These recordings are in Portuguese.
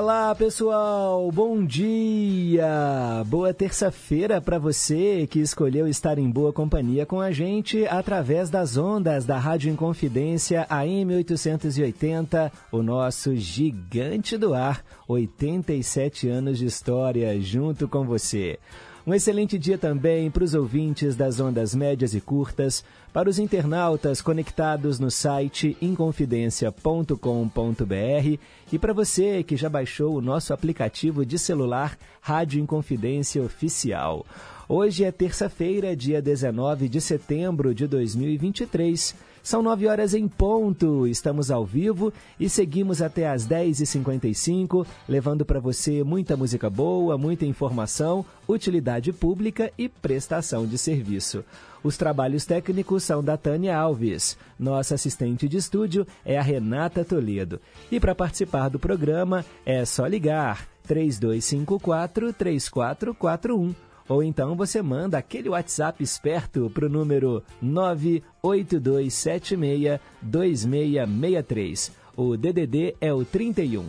Lá, pessoal. Bom dia. Boa terça-feira para você que escolheu estar em boa companhia com a gente através das ondas da Rádio Inconfidência AM 880, o nosso gigante do ar, 87 anos de história junto com você. Um excelente dia também para os ouvintes das ondas médias e curtas, para os internautas conectados no site inconfidencia.com.br e para você que já baixou o nosso aplicativo de celular Rádio Inconfidência Oficial. Hoje é terça-feira, dia 19 de setembro de 2023. São nove horas em ponto, estamos ao vivo e seguimos até às 10h55, levando para você muita música boa, muita informação, utilidade pública e prestação de serviço. Os trabalhos técnicos são da Tânia Alves. Nossa assistente de estúdio é a Renata Toledo. E para participar do programa é só ligar 3254 3441 ou então você manda aquele WhatsApp esperto para o número 982762663. O DDD é o 31.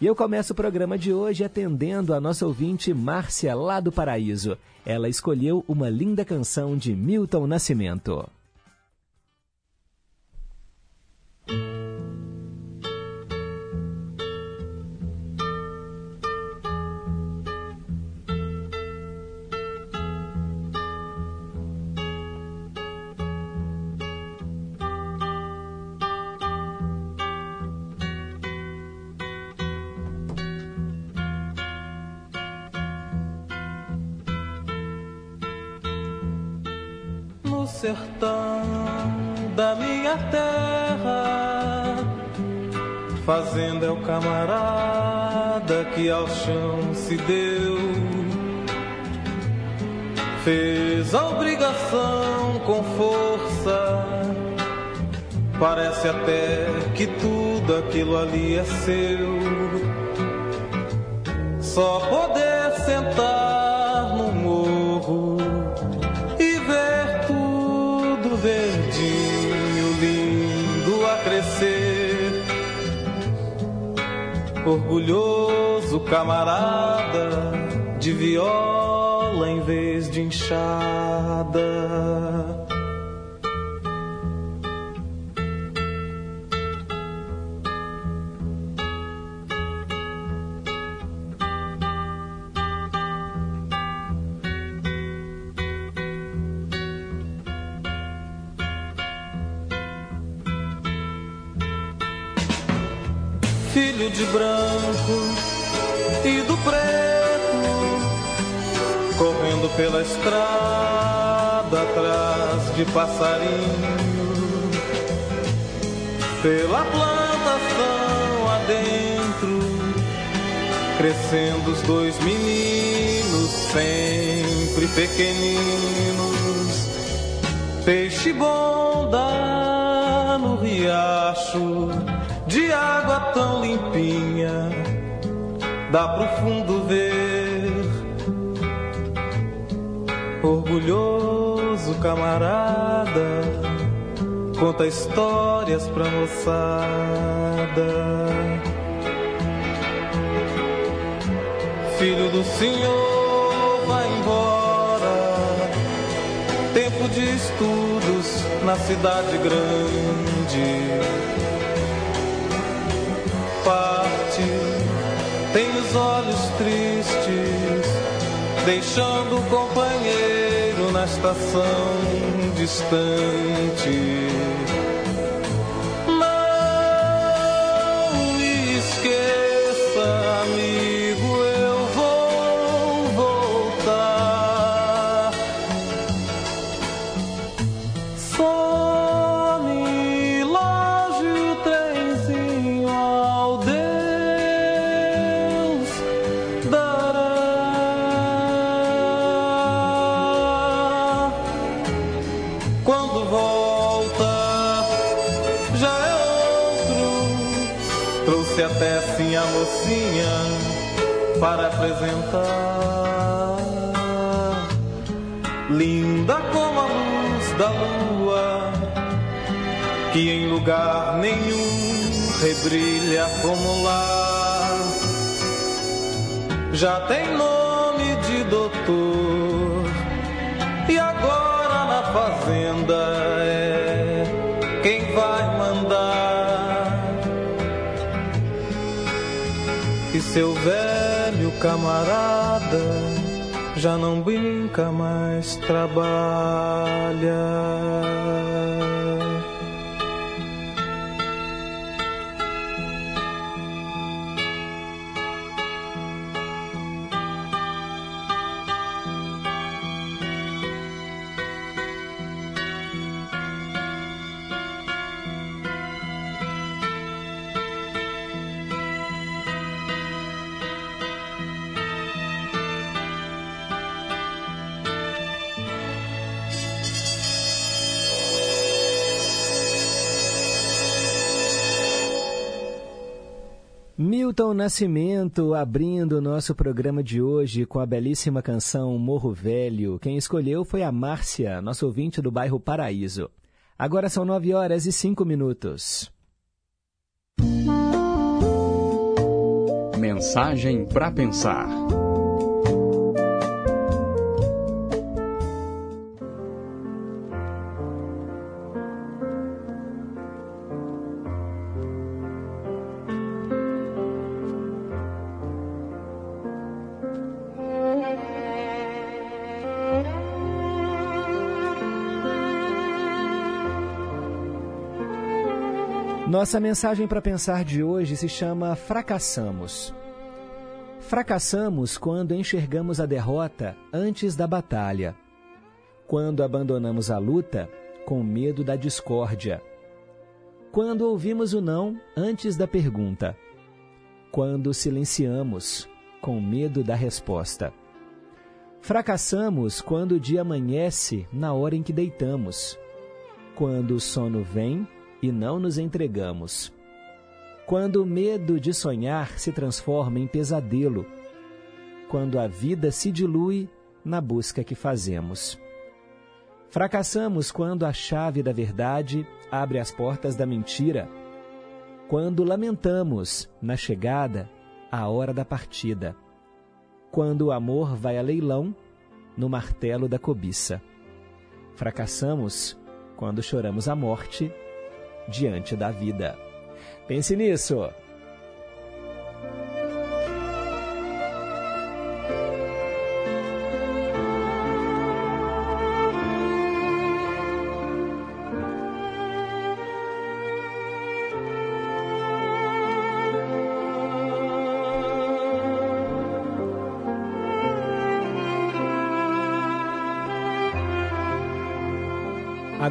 E eu começo o programa de hoje atendendo a nossa ouvinte Márcia lá do Paraíso. Ela escolheu uma linda canção de Milton Nascimento. Sertão da minha terra. Fazenda é o camarada que ao chão se deu. Fez a obrigação com força. Parece até que tudo aquilo ali é seu. Só poder sentar Orgulhoso camarada de viola em vez de enxada. Filho de branco e do preto, correndo pela estrada atrás de passarinho, pela plantação adentro, crescendo os dois meninos sempre pequeninos, peixe bom no riacho de água tão limpinha, dá pro fundo ver. Orgulhoso camarada, conta histórias pra moçada. Filho do Senhor, vai embora. Tempo de estudos na cidade grande olhos tristes, deixando o companheiro na estação distante. Lugar nenhum rebrilha como lá. Já tem nome de doutor, e agora na fazenda é quem vai mandar. E seu velho camarada já não brinca mais, trabalha. Milton Nascimento abrindo o nosso programa de hoje com a belíssima canção Morro Velho. Quem escolheu foi a Márcia, nosso ouvinte do bairro Paraíso. Agora são nove horas e cinco minutos. Mensagem para pensar. Nossa mensagem para pensar de hoje se chama Fracassamos. Fracassamos quando enxergamos a derrota antes da batalha, quando abandonamos a luta com medo da discórdia, quando ouvimos o não antes da pergunta, quando silenciamos com medo da resposta. Fracassamos quando o dia amanhece na hora em que deitamos, quando o sono vem e não nos entregamos. Quando o medo de sonhar se transforma em pesadelo, quando a vida se dilui na busca que fazemos. Fracassamos quando a chave da verdade abre as portas da mentira, quando lamentamos na chegada a hora da partida, quando o amor vai a leilão no martelo da cobiça. Fracassamos quando choramos a morte diante da vida. Pense nisso.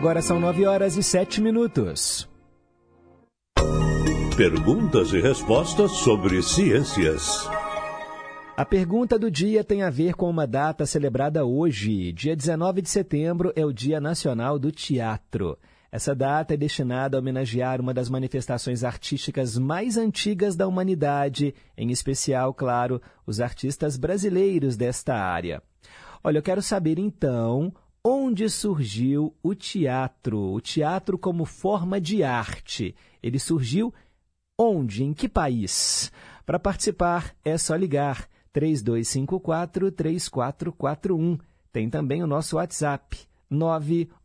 Agora são nove horas e sete minutos. Perguntas e respostas sobre ciências. A pergunta do dia tem a ver com uma data celebrada hoje. Dia 19 de setembro é o Dia Nacional do Teatro. Essa data é destinada a homenagear uma das manifestações artísticas mais antigas da humanidade, em especial, claro, os artistas brasileiros desta área. Olha, eu quero saber então onde surgiu o teatro, o teatro como forma de arte. Ele surgiu onde, em que país? Para participar é só ligar 3254 3441. Tem também o nosso WhatsApp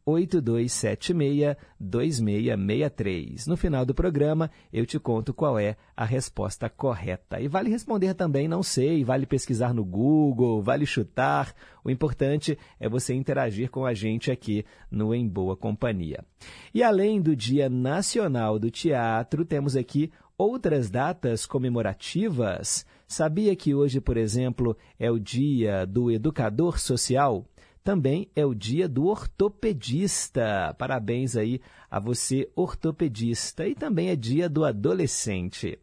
982762663. No final do programa, eu te conto qual é a resposta correta. E vale responder também, não sei, vale pesquisar no Google, vale chutar. O importante é você interagir com a gente aqui no Em Boa Companhia. E além do Dia Nacional do Teatro, temos aqui outras datas comemorativas. Sabia que hoje, por exemplo, é o Dia do Educador Social? Também é o dia do ortopedista. Parabéns aí a você, ortopedista. E também é dia do adolescente.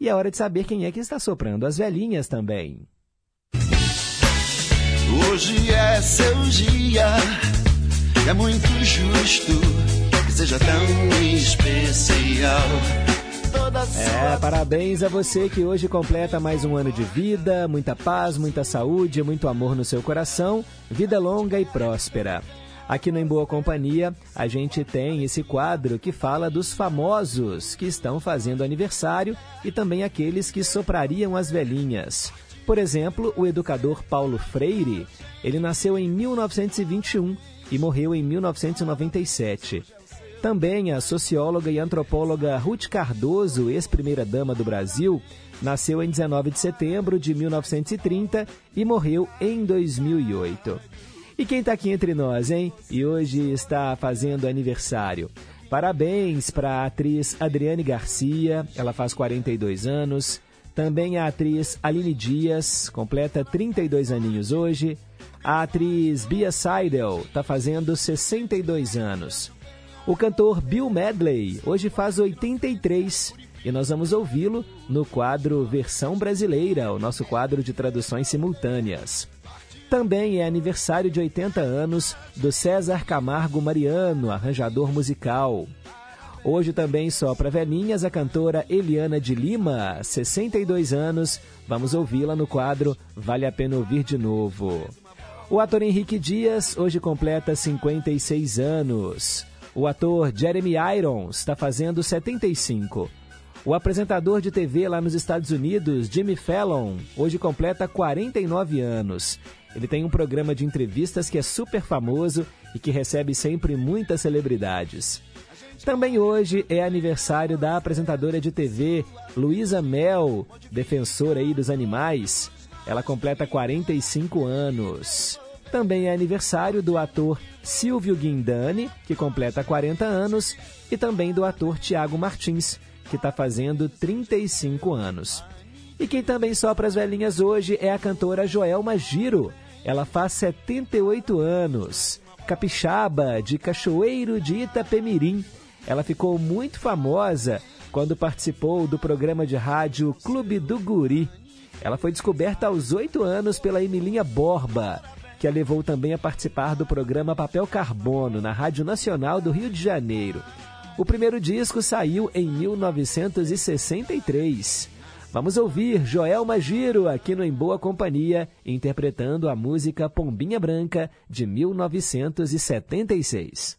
E é hora de saber quem é que está soprando as velhinhas também. Hoje é seu dia, é muito justo que seja tão especial. É, parabéns a você que hoje completa mais um ano de vida, muita paz, muita saúde, muito amor no seu coração, vida longa e próspera. Aqui no Em Boa Companhia, a gente tem esse quadro que fala dos famosos que estão fazendo aniversário e também aqueles que soprariam as velhinhas. Por exemplo, o educador Paulo Freire, ele nasceu em 1921 e morreu em 1997. Também a socióloga e antropóloga Ruth Cardoso, ex-primeira-dama do Brasil, nasceu em 19 de setembro de 1930 e morreu em 2008. E quem está aqui entre nós, hein? E hoje está fazendo aniversário. Parabéns para a atriz Adriane Garcia, ela faz 42 anos. Também a atriz Aline Dias, completa 32 aninhos hoje. A atriz Bia Seidel está fazendo 62 anos. O cantor Bill Medley hoje faz 83 e nós vamos ouvi-lo no quadro Versão Brasileira, o nosso quadro de traduções simultâneas. Também é aniversário de 80 anos do César Camargo Mariano, arranjador musical. Hoje também só para velhinhas a cantora Eliana de Lima, 62 anos. Vamos ouvi-la no quadro Vale a Pena Ouvir de Novo. O ator Henrique Dias hoje completa 56 anos. O ator Jeremy Irons está fazendo 75. O apresentador de TV lá nos Estados Unidos, Jimmy Fallon, hoje completa 49 anos. Ele tem um programa de entrevistas que é super famoso e que recebe sempre muitas celebridades. Também hoje é aniversário da apresentadora de TV Luísa Mel, defensora aí dos animais. Ela completa 45 anos. Também é aniversário do ator Silvio Guindani, que completa 40 anos, e também do ator Tiago Martins, que está fazendo 35 anos. E quem também sopra as velhinhas hoje é a cantora Joelma Giro. Ela faz 78 anos. Capixaba, de Cachoeiro de Itapemirim. Ela ficou muito famosa quando participou do programa de rádio Clube do Guri. Ela foi descoberta aos 8 anos pela Emilinha Borba, que a levou também a participar do programa Papel Carbono na Rádio Nacional do Rio de Janeiro. O primeiro disco saiu em 1963. Vamos ouvir Joel Giro aqui no Em Boa Companhia, interpretando a música Pombinha Branca de 1976.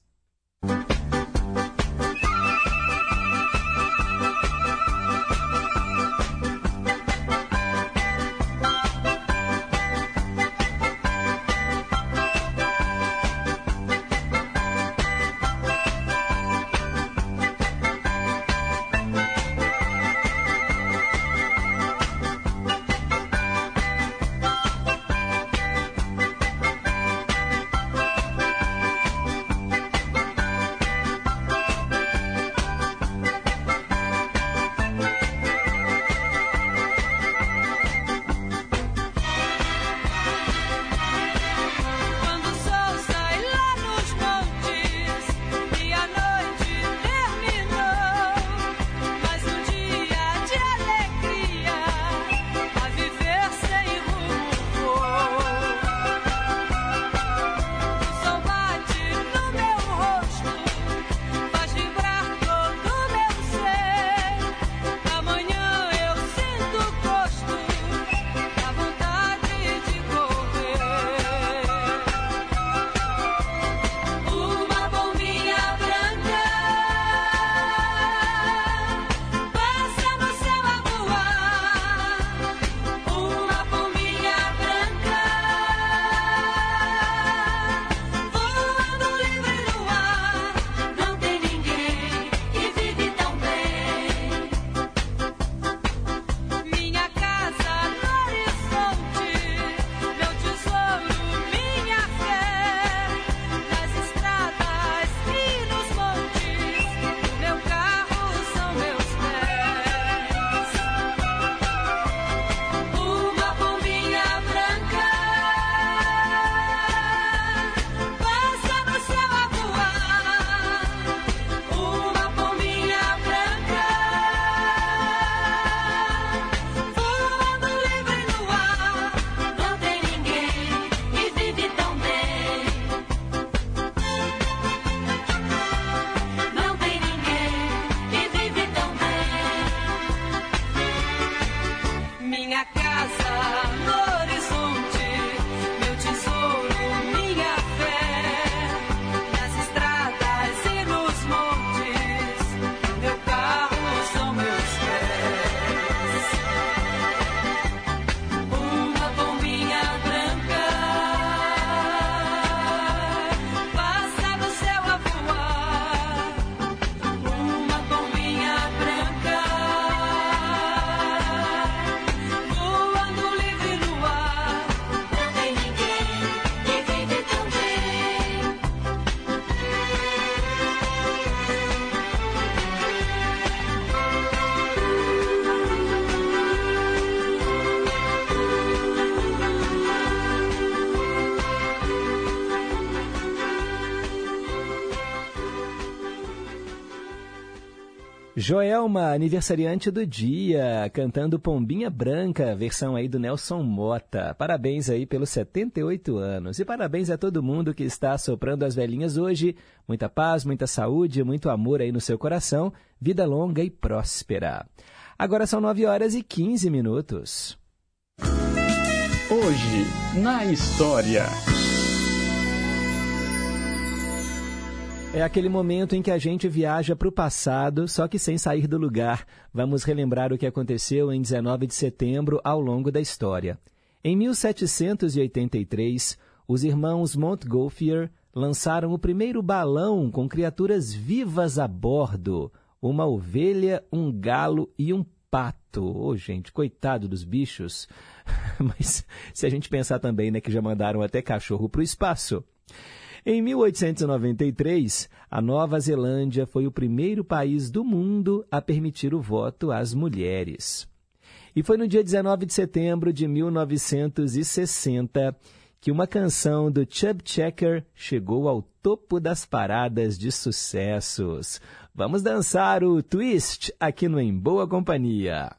Joelma, aniversariante do dia, cantando Pombinha Branca, versão aí do Nelson Mota. Parabéns aí pelos 78 anos. E parabéns a todo mundo que está soprando as velhinhas hoje. Muita paz, muita saúde, muito amor aí no seu coração. Vida longa e próspera. Agora são 9 horas e 15 minutos. Hoje, na história. É aquele momento em que a gente viaja para o passado, só que sem sair do lugar. Vamos relembrar o que aconteceu em 19 de setembro ao longo da história. Em 1783, os irmãos Montgolfier lançaram o primeiro balão com criaturas vivas a bordo: uma ovelha, um galo e um pato. Ô, oh, gente, coitado dos bichos. Mas se a gente pensar também né, que já mandaram até cachorro para o espaço. Em 1893, a Nova Zelândia foi o primeiro país do mundo a permitir o voto às mulheres. E foi no dia 19 de setembro de 1960 que uma canção do Chub Checker chegou ao topo das paradas de sucessos. Vamos dançar o Twist aqui no Em Boa Companhia.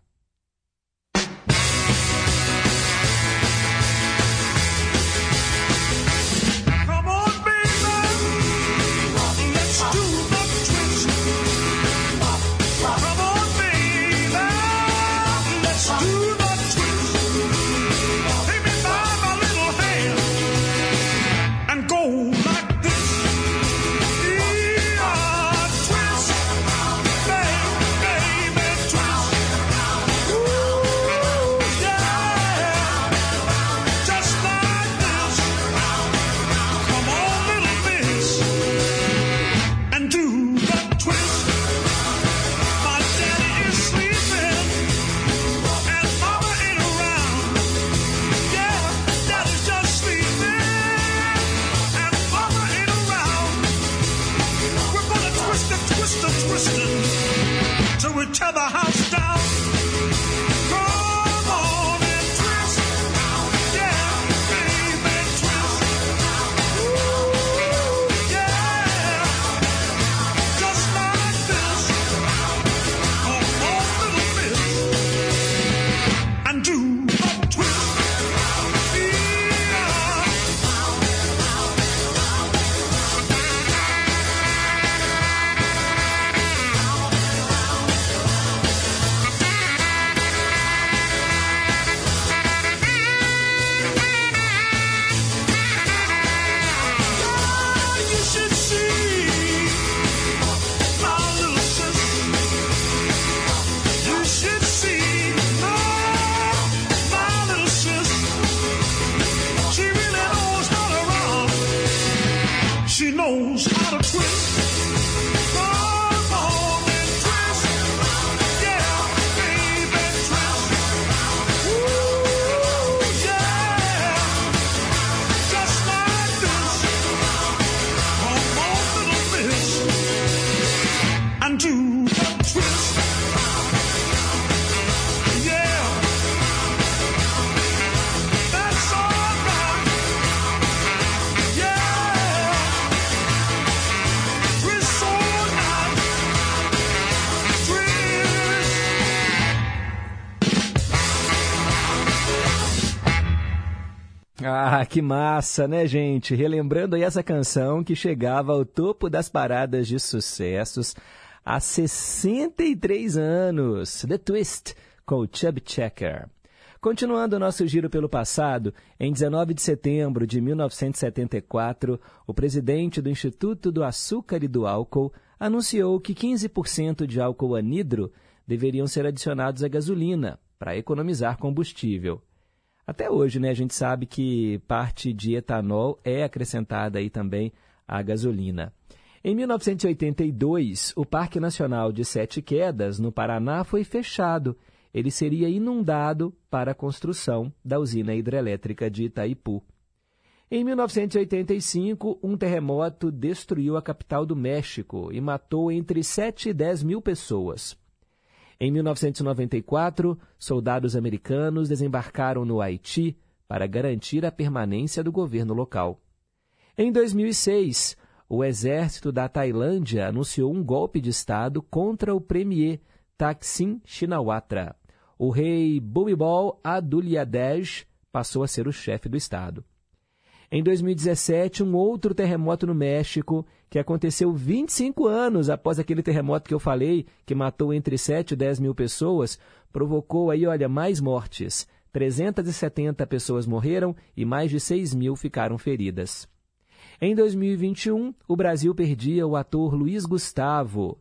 Que massa, né, gente? Relembrando aí essa canção que chegava ao topo das paradas de sucessos há 63 anos. The Twist, com o Chub Checker. Continuando o nosso giro pelo passado, em 19 de setembro de 1974, o presidente do Instituto do Açúcar e do Álcool anunciou que 15% de álcool anidro deveriam ser adicionados à gasolina para economizar combustível. Até hoje, né, a gente sabe que parte de etanol é acrescentada aí também à gasolina. Em 1982, o Parque Nacional de Sete Quedas, no Paraná, foi fechado. Ele seria inundado para a construção da usina hidrelétrica de Itaipu. Em 1985, um terremoto destruiu a capital do México e matou entre 7 e 10 mil pessoas. Em 1994, soldados americanos desembarcaram no Haiti para garantir a permanência do governo local. Em 2006, o exército da Tailândia anunciou um golpe de Estado contra o premier Thaksin Shinawatra. O rei Bhumibol Adulyadej passou a ser o chefe do Estado. Em 2017, um outro terremoto no México, que aconteceu 25 anos após aquele terremoto que eu falei, que matou entre 7 e 10 mil pessoas, provocou aí, olha, mais mortes. 370 pessoas morreram e mais de 6 mil ficaram feridas. Em 2021, o Brasil perdia o ator Luiz Gustavo.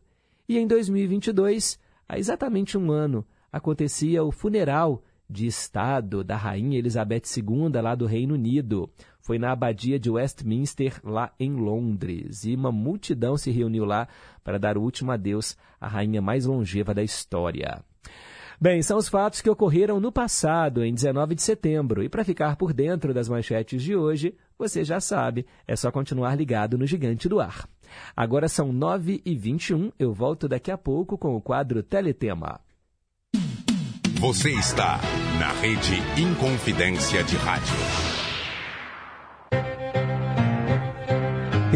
E em 2022, há exatamente um ano, acontecia o funeral de Estado da Rainha Elizabeth II, lá do Reino Unido. Foi na abadia de Westminster, lá em Londres. E uma multidão se reuniu lá para dar o último adeus à rainha mais longeva da história. Bem, são os fatos que ocorreram no passado, em 19 de setembro. E para ficar por dentro das manchetes de hoje, você já sabe, é só continuar ligado no Gigante do Ar. Agora são 9h21, eu volto daqui a pouco com o quadro Teletema. Você está na Rede Inconfidência de Rádio.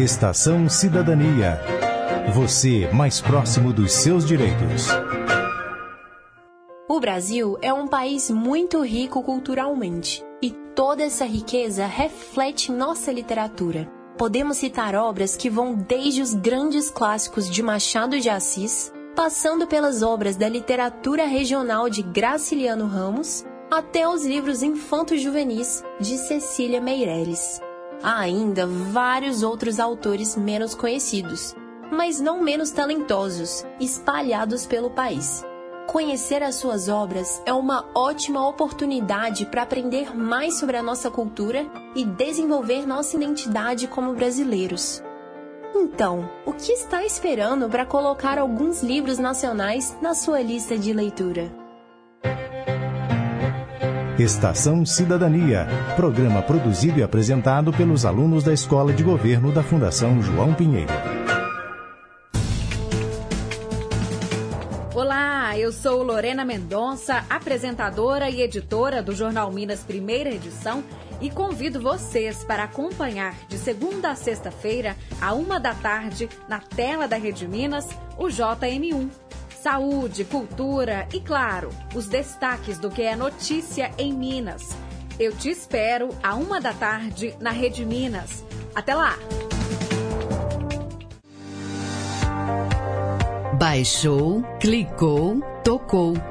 Estação Cidadania. Você mais próximo dos seus direitos. O Brasil é um país muito rico culturalmente e toda essa riqueza reflete nossa literatura. Podemos citar obras que vão desde os grandes clássicos de Machado de Assis, passando pelas obras da literatura regional de Graciliano Ramos, até os livros infantos juvenis de Cecília Meirelles. Há ainda vários outros autores menos conhecidos, mas não menos talentosos, espalhados pelo país. Conhecer as suas obras é uma ótima oportunidade para aprender mais sobre a nossa cultura e desenvolver nossa identidade como brasileiros. Então, o que está esperando para colocar alguns livros nacionais na sua lista de leitura? Estação Cidadania, programa produzido e apresentado pelos alunos da Escola de Governo da Fundação João Pinheiro. Olá, eu sou Lorena Mendonça, apresentadora e editora do Jornal Minas Primeira Edição e convido vocês para acompanhar de segunda a sexta-feira, a uma da tarde, na tela da Rede Minas, o JM1. Saúde, cultura e, claro, os destaques do que é notícia em Minas. Eu te espero a uma da tarde na Rede Minas. Até lá! Baixou, clicou, tocou.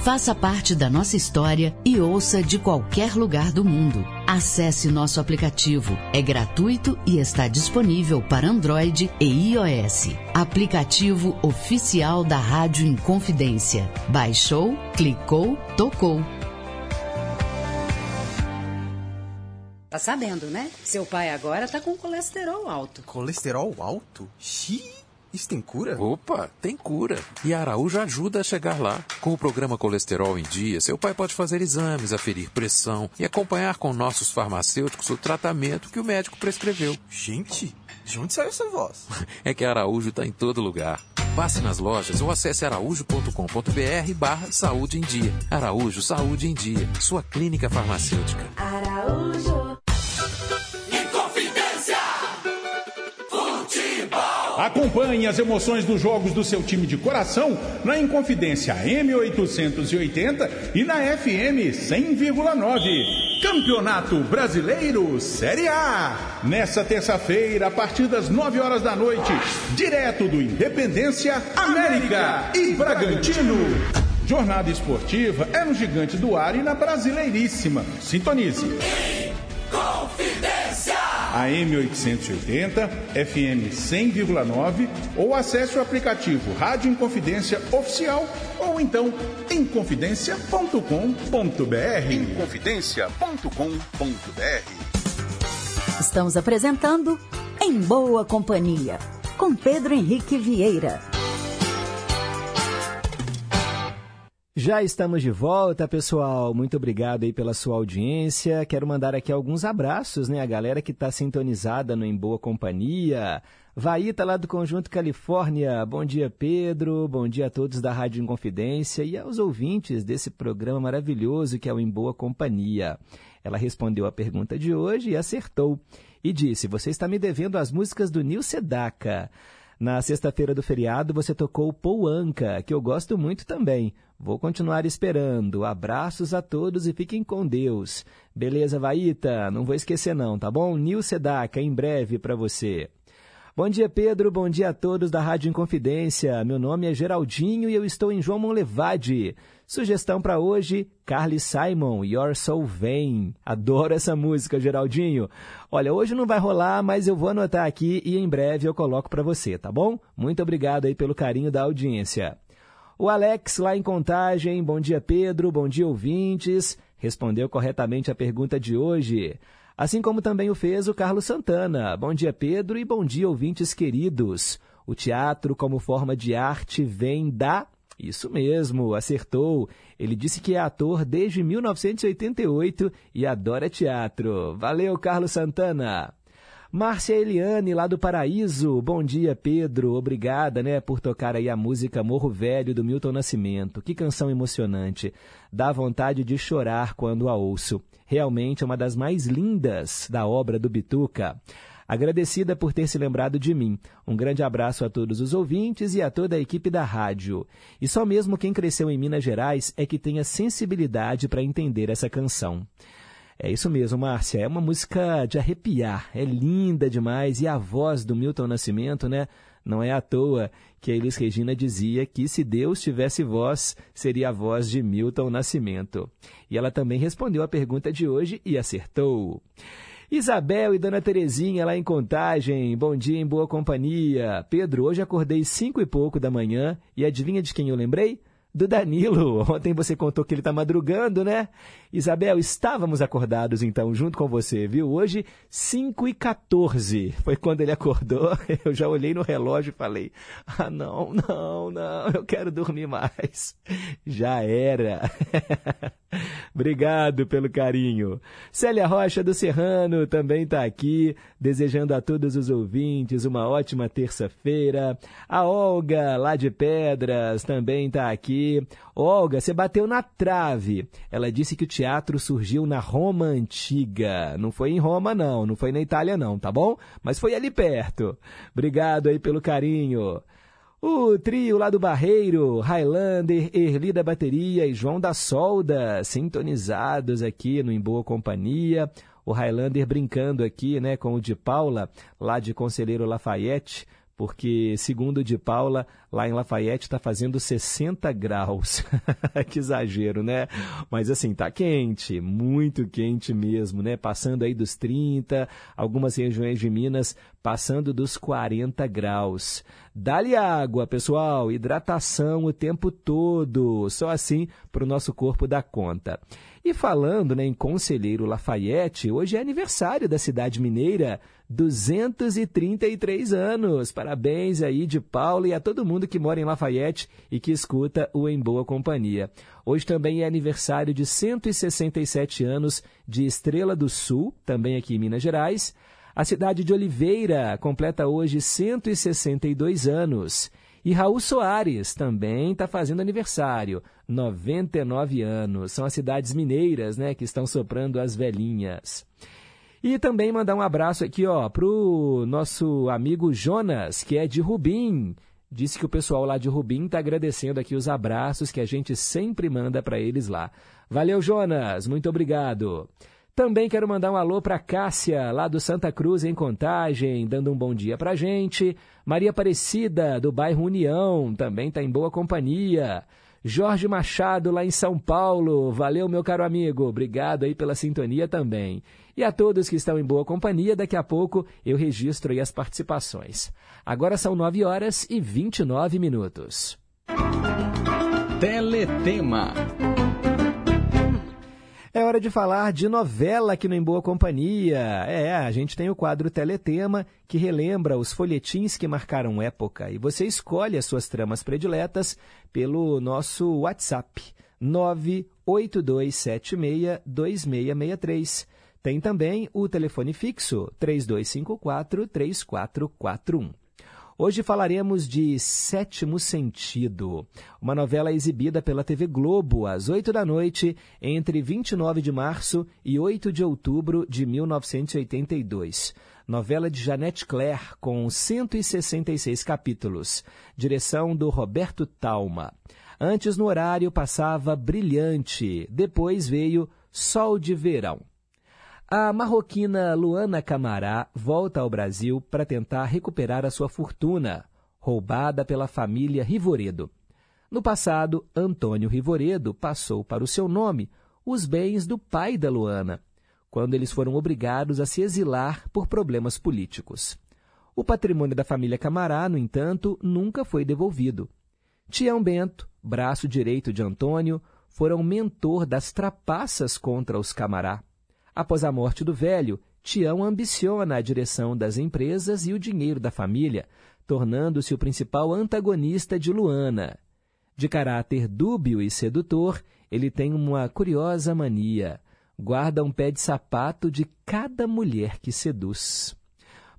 Faça parte da nossa história e ouça de qualquer lugar do mundo. Acesse nosso aplicativo. É gratuito e está disponível para Android e iOS. Aplicativo oficial da Rádio Inconfidência. Baixou, clicou, tocou. Tá sabendo, né? Seu pai agora tá com colesterol alto. Colesterol alto? Xiii. Isso tem cura? Opa, tem cura. E a Araújo ajuda a chegar lá. Com o programa Colesterol em Dia, seu pai pode fazer exames, aferir pressão e acompanhar com nossos farmacêuticos o tratamento que o médico prescreveu. Gente, de onde saiu essa voz? É que a Araújo está em todo lugar. Passe nas lojas ou acesse araújo.com.br barra Saúde em Dia. Araújo Saúde em Dia, sua clínica farmacêutica. Araújo. Acompanhe as emoções dos jogos do seu time de coração na Inconfidência M880 e na FM 100,9. Campeonato Brasileiro Série A. Nessa terça-feira, a partir das 9 horas da noite, direto do Independência, América e Bragantino. Jornada esportiva é no Gigante do Ar e na Brasileiríssima. Sintonize. AM 880, FM 100,9 ou acesse o aplicativo Rádio Inconfidência Oficial ou então inconfidencia.com.br. Inconfidencia.com.br. Estamos apresentando Em Boa Companhia, com Pedro Henrique Vieira. Já estamos de volta, pessoal. Muito obrigado aí pela sua audiência. Quero mandar aqui alguns abraços, né? A galera que está sintonizada no Em Boa Companhia. Vaíta lá do Conjunto Califórnia. Bom dia, Pedro. Bom dia a todos da Rádio Inconfidência e aos ouvintes desse programa maravilhoso que é o Em Boa Companhia. Ela respondeu a pergunta de hoje e acertou. E disse: Você está me devendo as músicas do Nil Sedaka. Na sexta-feira do feriado, você tocou Pouanca, que eu gosto muito também. Vou continuar esperando. Abraços a todos e fiquem com Deus. Beleza, Vaíta? Não vou esquecer não, tá bom? Nil Sedaka, em breve para você. Bom dia, Pedro. Bom dia a todos da Rádio Inconfidência. Meu nome é Geraldinho e eu estou em João Monlevade. Sugestão para hoje, Carly Simon, Your Soul Vain. Adoro essa música, Geraldinho. Olha, hoje não vai rolar, mas eu vou anotar aqui e em breve eu coloco para você, tá bom? Muito obrigado aí pelo carinho da audiência. O Alex, lá em Contagem, bom dia Pedro, bom dia ouvintes, respondeu corretamente a pergunta de hoje. Assim como também o fez o Carlos Santana. Bom dia Pedro e bom dia ouvintes queridos. O teatro como forma de arte vem da... Isso mesmo, acertou. Ele disse que é ator desde 1988 e adora teatro. Valeu, Carlos Santana. Márcia Eliane, lá do Paraíso. Bom dia, Pedro. Obrigada, né, por tocar aí a música Morro Velho do Milton Nascimento. Que canção emocionante. Dá vontade de chorar quando a ouço. Realmente é uma das mais lindas da obra do Bituca. Agradecida por ter se lembrado de mim. Um grande abraço a todos os ouvintes e a toda a equipe da rádio. E só mesmo quem cresceu em Minas Gerais é que tem a sensibilidade para entender essa canção. É isso mesmo, Márcia. É uma música de arrepiar. É linda demais. E a voz do Milton Nascimento, né? Não é à toa que a Elis Regina dizia que se Deus tivesse voz, seria a voz de Milton Nascimento. E ela também respondeu a pergunta de hoje e acertou. Isabel e Dona Terezinha lá em Contagem, bom dia em boa companhia. Pedro, hoje acordei cinco e pouco da manhã e adivinha de quem eu lembrei? Do Danilo. Ontem você contou que ele está madrugando, né? Isabel, estávamos acordados então, junto com você, viu? Hoje, 5 e 14 foi quando ele acordou. Eu já olhei no relógio e falei: Ah, não, não, não, eu quero dormir mais. Já era. Obrigado pelo carinho. Célia Rocha do Serrano também está aqui, desejando a todos os ouvintes uma ótima terça-feira. A Olga, lá de Pedras, também está aqui. Olga, você bateu na trave. Ela disse que o teatro surgiu na Roma Antiga. Não foi em Roma, não. Não foi na Itália, não, tá bom? Mas foi ali perto. Obrigado aí pelo carinho. O trio lá do Barreiro, Highlander, Erli da Bateria e João da Solda, sintonizados aqui no Em Boa Companhia. O Highlander brincando aqui né, com o de Paula, lá de Conselheiro Lafayette, porque, segundo de Paula, lá em Lafayette está fazendo 60 graus. que exagero, né? Mas assim, tá quente, muito quente mesmo, né? Passando aí dos 30, algumas regiões de Minas passando dos 40 graus. Dá-lhe água, pessoal, hidratação o tempo todo, só assim para o nosso corpo dar conta. E falando né, em Conselheiro Lafayette, hoje é aniversário da cidade mineira, 233 anos. Parabéns aí de Paulo e a todo mundo que mora em Lafayette e que escuta o Em Boa Companhia. Hoje também é aniversário de 167 anos de Estrela do Sul, também aqui em Minas Gerais. A cidade de Oliveira completa hoje 162 anos. E Raul Soares também está fazendo aniversário, 99 anos. São as cidades mineiras, né, que estão soprando as velhinhas. E também mandar um abraço aqui, ó, pro nosso amigo Jonas, que é de Rubim. Disse que o pessoal lá de Rubim está agradecendo aqui os abraços que a gente sempre manda para eles lá. Valeu, Jonas, muito obrigado. Também quero mandar um alô para Cássia, lá do Santa Cruz, em Contagem, dando um bom dia para gente. Maria Aparecida, do bairro União, também está em boa companhia. Jorge Machado, lá em São Paulo. Valeu, meu caro amigo. Obrigado aí pela sintonia também. E a todos que estão em boa companhia, daqui a pouco eu registro aí as participações. Agora são 9 horas e 29 minutos. Teletema. É hora de falar de novela aqui no Em Boa Companhia. É, a gente tem o quadro Teletema, que relembra os folhetins que marcaram época. E você escolhe as suas tramas prediletas pelo nosso WhatsApp 982762663. Tem também o telefone fixo 3254-3441. Hoje falaremos de Sétimo Sentido, uma novela exibida pela TV Globo às 8 da noite, entre 29 de março e 8 de outubro de 1982. Novela de Janete Claire, com 166 capítulos. Direção do Roberto Talma. Antes, no horário, passava Brilhante. Depois veio Sol de Verão. A marroquina Luana Camará volta ao Brasil para tentar recuperar a sua fortuna, roubada pela família Rivoredo. No passado, Antônio Rivoredo passou para o seu nome os bens do pai da Luana, quando eles foram obrigados a se exilar por problemas políticos. O patrimônio da família Camará, no entanto, nunca foi devolvido. Tião Bento, braço direito de Antônio, foram mentor das trapaças contra os Camará. Após a morte do velho, Tião ambiciona a direção das empresas e o dinheiro da família, tornando-se o principal antagonista de Luana. De caráter dúbio e sedutor, ele tem uma curiosa mania: guarda um pé de sapato de cada mulher que seduz.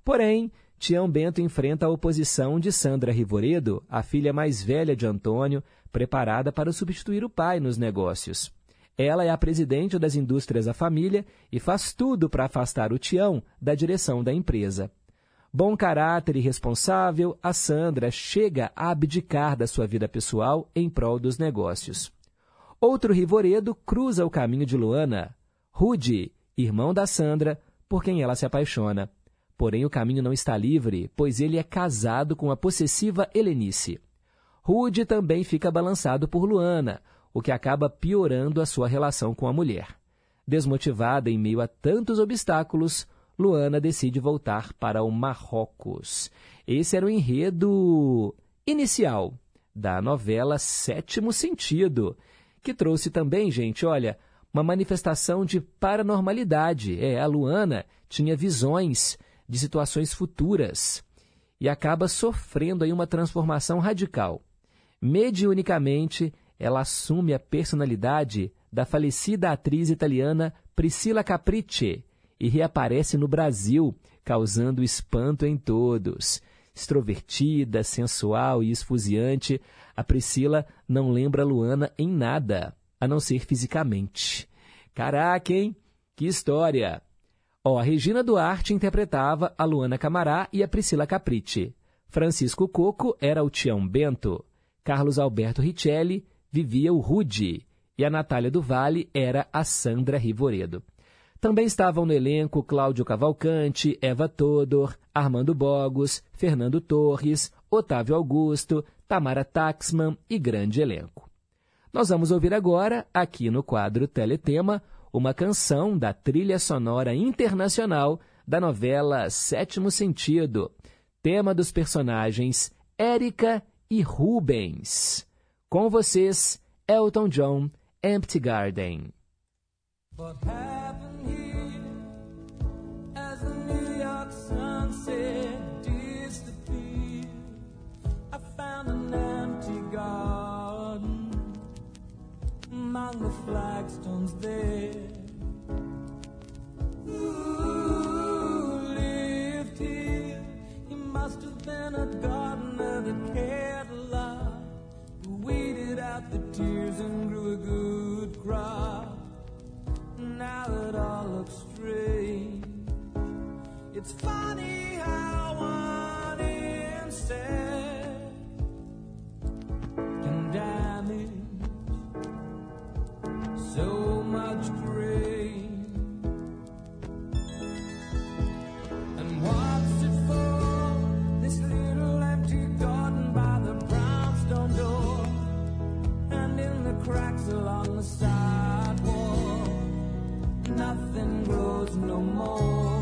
Porém, Tião Bento enfrenta a oposição de Sandra Rivoredo, a filha mais velha de Antônio, preparada para substituir o pai nos negócios. Ela é a presidente das indústrias da família e faz tudo para afastar o Tião da direção da empresa. Bom caráter e responsável, a Sandra chega a abdicar da sua vida pessoal em prol dos negócios. Outro Rivoredo cruza o caminho de Luana, Rude, irmão da Sandra, por quem ela se apaixona. Porém, o caminho não está livre, pois ele é casado com a possessiva Helenice. Rude também fica balançado por Luana, o que acaba piorando a sua relação com a mulher. Desmotivada em meio a tantos obstáculos, Luana decide voltar para o Marrocos. Esse era o enredo inicial da novela Sétimo Sentido, que trouxe também, gente, olha, uma manifestação de paranormalidade. É, a Luana tinha visões de situações futuras e acaba sofrendo aí uma transformação radical. Mediunicamente, ela assume a personalidade da falecida atriz italiana Priscilla Capricci e reaparece no Brasil, causando espanto em todos. Extrovertida, sensual e esfuziante, a Priscila não lembra Luana em nada, a não ser fisicamente. Caraca, hein? Que história! Ó, a Regina Duarte interpretava a Luana Camará e a Priscila Capricci. Francisco Coco era o Tião Bento. Carlos Alberto Richelli vivia o Rude e a Natália do Vale era a Sandra Rivoredo. Também estavam no elenco Cláudio Cavalcante, Eva Todor, Armando Bogos, Fernando Torres, Otávio Augusto, Tamara Taxman e grande elenco. Nós vamos ouvir agora, aqui no quadro Teletema, uma canção da trilha sonora internacional da novela Sétimo Sentido, tema dos personagens Érica e Rubens. Com vocês, Elton John, Empty Garden. What happened here as the New York sunset disappeared? I found an empty garden among the flagstones there. Who lived here? He must have been a gardener that cared out the tears and grew a good crop. Now it all looks strange. It's funny how one insect can damage so much grain. Cracks along the sidewalk. Nothing grows no more.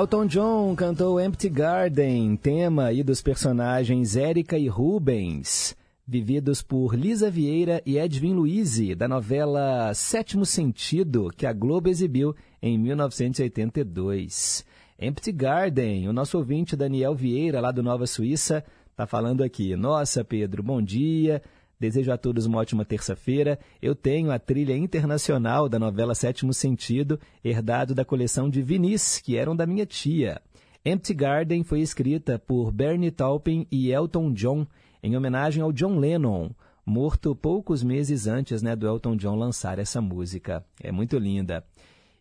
Elton John cantou Empty Garden, tema aí dos personagens Érica e Rubens, vividos por Lisa Vieira e Edwin Luiz, da novela Sétimo Sentido, que a Globo exibiu em 1982. Empty Garden, o nosso ouvinte Daniel Vieira, lá do Nova Suíça, está falando aqui. Nossa, Pedro, bom dia. Desejo a todos uma ótima terça-feira. Eu tenho a trilha internacional da novela Sétimo Sentido, herdado da coleção de vinis, que eram da minha tia. Empty Garden foi escrita por Bernie Taupin e Elton John, em homenagem ao John Lennon, morto poucos meses antes né, do Elton John lançar essa música. É muito linda.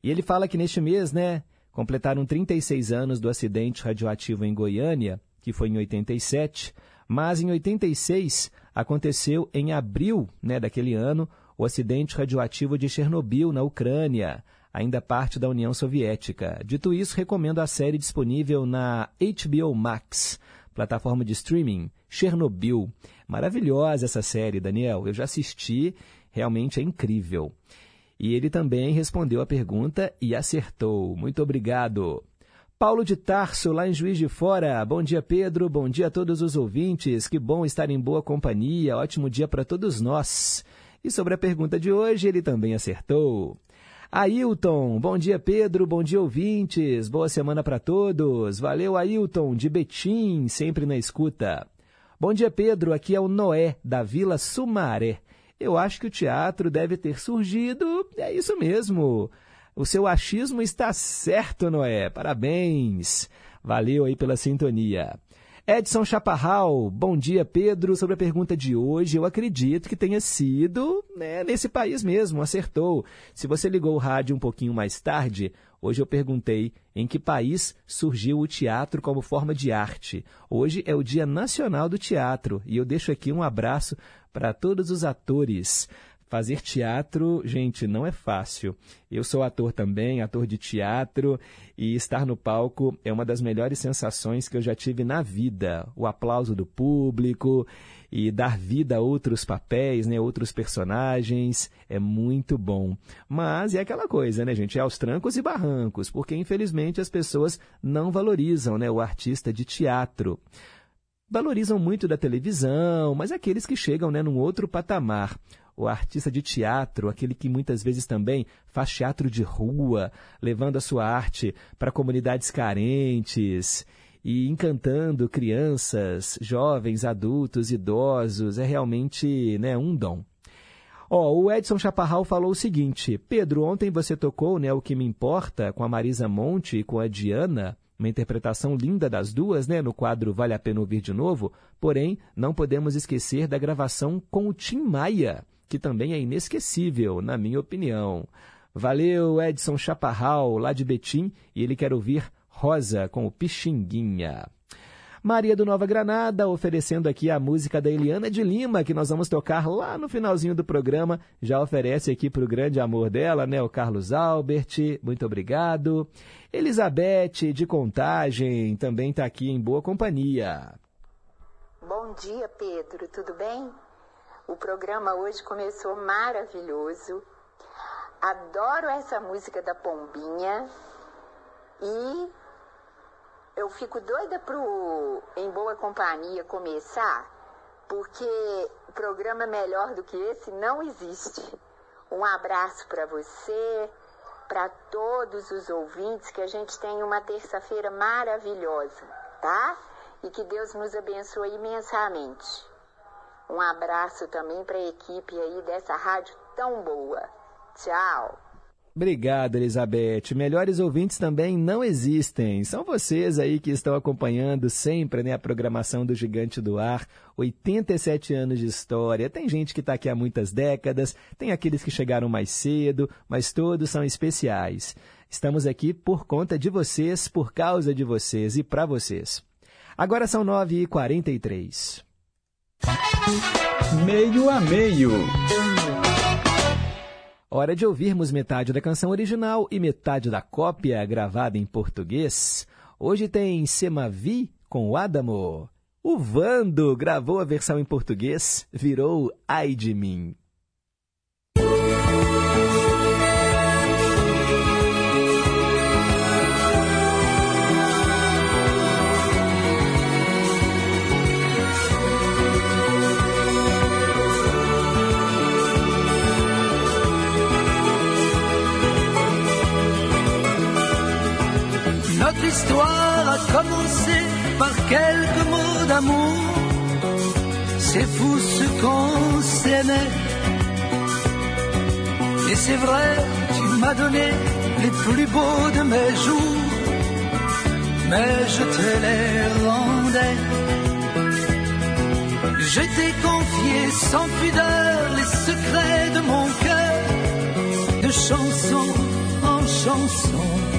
E ele fala que neste mês, né, completaram 36 anos do acidente radioativo em Goiânia, que foi em 87, mas em 86 aconteceu em abril né, daquele ano o acidente radioativo de Chernobyl, na Ucrânia, ainda parte da União Soviética. Dito isso, recomendo a série disponível na HBO Max, plataforma de streaming, Chernobyl. Maravilhosa essa série, Daniel. Eu já assisti, realmente é incrível. E ele também respondeu a pergunta e acertou. Muito obrigado. Paulo de Tarso, lá em Juiz de Fora. Bom dia, Pedro. Bom dia a todos os ouvintes. Que bom estar em boa companhia. Ótimo dia para todos nós. E sobre a pergunta de hoje, ele também acertou. Ailton, bom dia, Pedro. Bom dia, ouvintes. Boa semana para todos. Valeu, Ailton, de Betim, sempre na escuta. Bom dia, Pedro. Aqui é o Noé, da Vila Sumaré. Eu acho que o teatro deve ter surgido. É isso mesmo. O seu achismo está certo, Noé. Parabéns. Valeu aí pela sintonia. Edson Chaparral, bom dia, Pedro. Sobre a pergunta de hoje, eu acredito que tenha sido né, nesse país mesmo, acertou. Se você ligou o rádio um pouquinho mais tarde, hoje eu perguntei em que país surgiu o teatro como forma de arte. Hoje é o Dia Nacional do Teatro e eu deixo aqui um abraço para todos os atores. Fazer teatro, gente, não é fácil. Eu sou ator também, ator de teatro, e estar no palco é uma das melhores sensações que eu já tive na vida. O aplauso do público e dar vida a outros papéis, né, outros personagens, é muito bom. Mas é aquela coisa, né, gente? É aos trancos e barrancos, porque infelizmente as pessoas não valorizam né, o artista de teatro valorizam muito da televisão, mas aqueles que chegam né, num outro patamar o artista de teatro, aquele que muitas vezes também faz teatro de rua, levando a sua arte para comunidades carentes e encantando crianças, jovens, adultos, idosos, é realmente né, um dom. Ó, o Edson Chaparral falou o seguinte: Pedro, ontem você tocou né, O Que Me Importa com a Marisa Monte e com a Diana, uma interpretação linda das duas, né, no quadro Vale a Pena Ouvir de Novo, porém, não podemos esquecer da gravação com o Tim Maia que também é inesquecível, na minha opinião. Valeu, Edson Chaparral, lá de Betim, e ele quer ouvir Rosa com o Pixinguinha. Maria do Nova Granada, oferecendo aqui a música da Eliana de Lima, que nós vamos tocar lá no finalzinho do programa. Já oferece aqui para o grande amor dela, né, o Carlos Albert. Muito obrigado. Elizabeth, de Contagem, também está aqui em boa companhia. Bom dia, Pedro. Tudo bem? O programa hoje começou maravilhoso. Adoro essa música da Pombinha e eu fico doida pro Em Boa Companhia começar, porque programa melhor do que esse não existe. Um abraço para você, para todos os ouvintes, que a gente tenha uma terça-feira maravilhosa, tá? E que Deus nos abençoe imensamente. Um abraço também para a equipe aí dessa rádio tão boa. Tchau. Obrigado, Elizabeth. Melhores ouvintes também não existem. São vocês aí que estão acompanhando sempre né, a programação do Gigante do Ar. 87 anos de história. Tem gente que está aqui há muitas décadas, tem aqueles que chegaram mais cedo, mas todos são especiais. Estamos aqui por conta de vocês, por causa de vocês e para vocês. Agora são 9h43. Meio a meio. Hora de ouvirmos metade da canção original e metade da cópia gravada em português. Hoje tem Semavi com o Adamo. O Vando gravou a versão em português, virou Ai de mim. Notre histoire a commencé par quelques mots d'amour. C'est fou ce qu'on s'aimait. Et c'est vrai, tu m'as donné les plus beaux de mes jours. Mais je te les rendais. Je t'ai confié sans pudeur les secrets de mon cœur, de chanson en chanson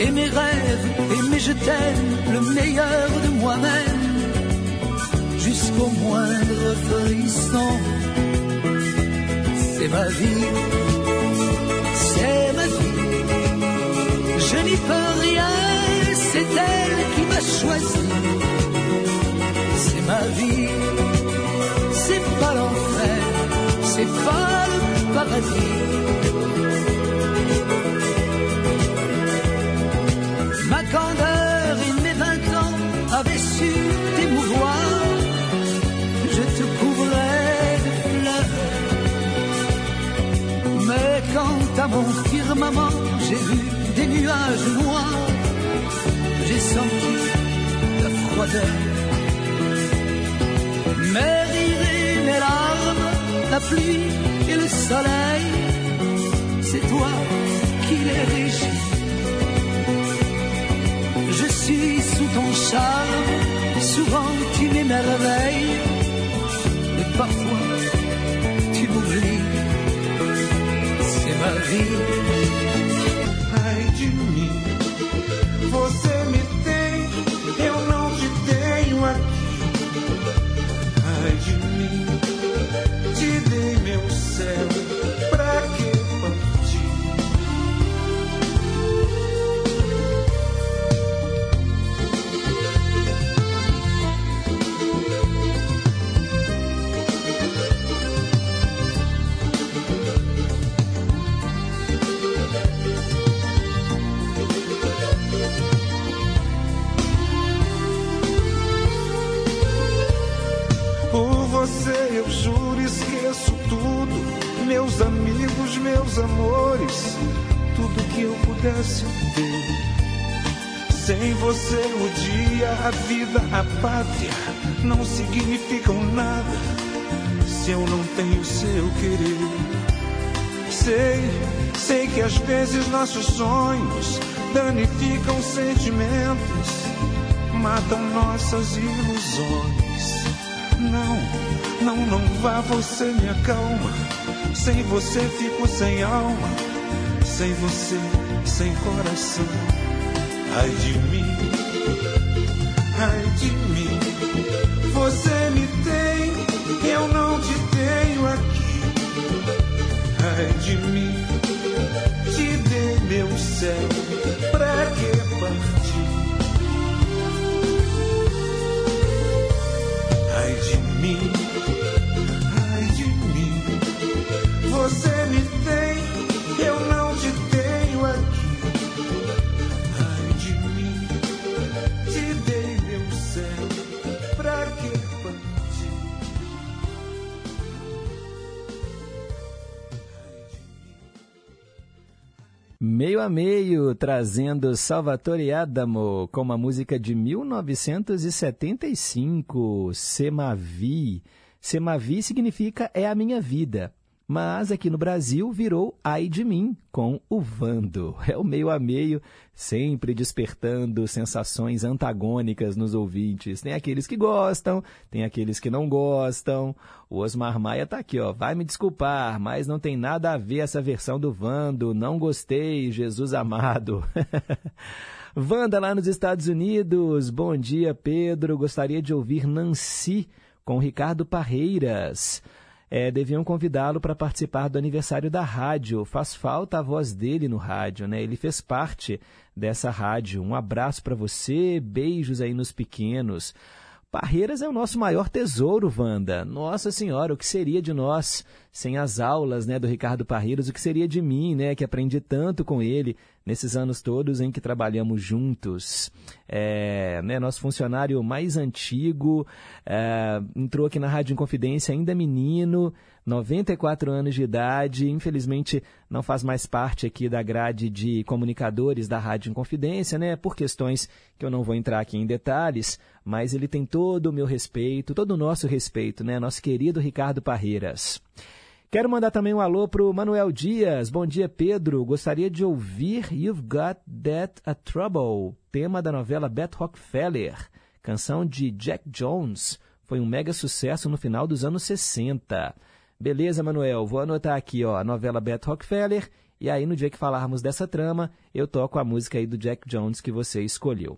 rêves, et mes je t'aime, le meilleur de moi-même, jusqu'au moindre frisson. C'est ma vie, c'est ma vie, je n'y peux rien, c'est elle qui m'a choisi. C'est ma vie, c'est pas l'enfer, c'est pas le paradis. Et mes vingt ans avaient su t'émouvoir. Je te couvrais de fleurs. Mais quant à mon firmament, j'ai vu des nuages noirs. J'ai senti la froideur. Mes rires mes larmes, la pluie et le soleil, c'est toi qui les régis. Sous ton charme, souvent tu m'émerveilles, mais parfois tu m'oublies. C'est ma vie. Ai de mim, você me tem, eu não te tenho aqui. Ai de mim, te meus Sem você o dia, a vida, a pátria não significam nada se eu não tenho seu querer. Sei, sei que às vezes nossos sonhos danificam sentimentos, matam nossas ilusões. Não, não, não vá, você me acalma. Sem você fico sem alma, sem você, sem coração. Ai de mim, ai de mim. Você me tem, eu não te tenho aqui. Ai de mim, te dei meu céu, Meio a meio, trazendo Salvatore Adamo com uma música de 1975, Semavi. Semavi significa é a minha vida, mas aqui no Brasil virou Ai de mim, com o Vando. É o meio a meio, sempre despertando sensações antagônicas nos ouvintes. Tem aqueles que gostam, tem aqueles que não gostam. O Osmar Maia tá aqui, ó. Vai me desculpar, mas não tem nada a ver essa versão do Vando. Não gostei, Jesus amado. Wanda lá nos Estados Unidos. Bom dia, Pedro. Gostaria de ouvir Nancy com Ricardo Parreiras. É, deviam convidá-lo para participar do aniversário da rádio. Faz falta a voz dele no rádio, né? Ele fez parte dessa rádio. Um abraço para você, beijos aí nos pequenos. Parreiras é o nosso maior tesouro, Wanda. Nossa Senhora, o que seria de nós sem as aulas né, do Ricardo Parreiras? O que seria de mim, né, que aprendi tanto com ele nesses anos todos em que trabalhamos juntos? É, né, nosso funcionário mais antigo, é, entrou aqui na Rádio Inconfidência ainda menino, 94 anos de idade, infelizmente não faz mais parte aqui da grade de comunicadores da Rádio Inconfidência, né, por questões que eu não vou entrar aqui em detalhes, mas ele tem todo o meu respeito, todo o nosso respeito, né, nosso querido Ricardo Parreiras. Quero mandar também um alô para o Manuel Dias. Bom dia, Pedro. Gostaria de ouvir You've Got That a Trouble, tema da novela Beth Rockefeller, canção de Jack Jones. Foi um mega sucesso no final dos anos 60. Beleza, Manuel, vou anotar aqui ó, a novela Beth Rockefeller e aí no dia que falarmos dessa trama, eu toco a música aí do Jack Jones que você escolheu.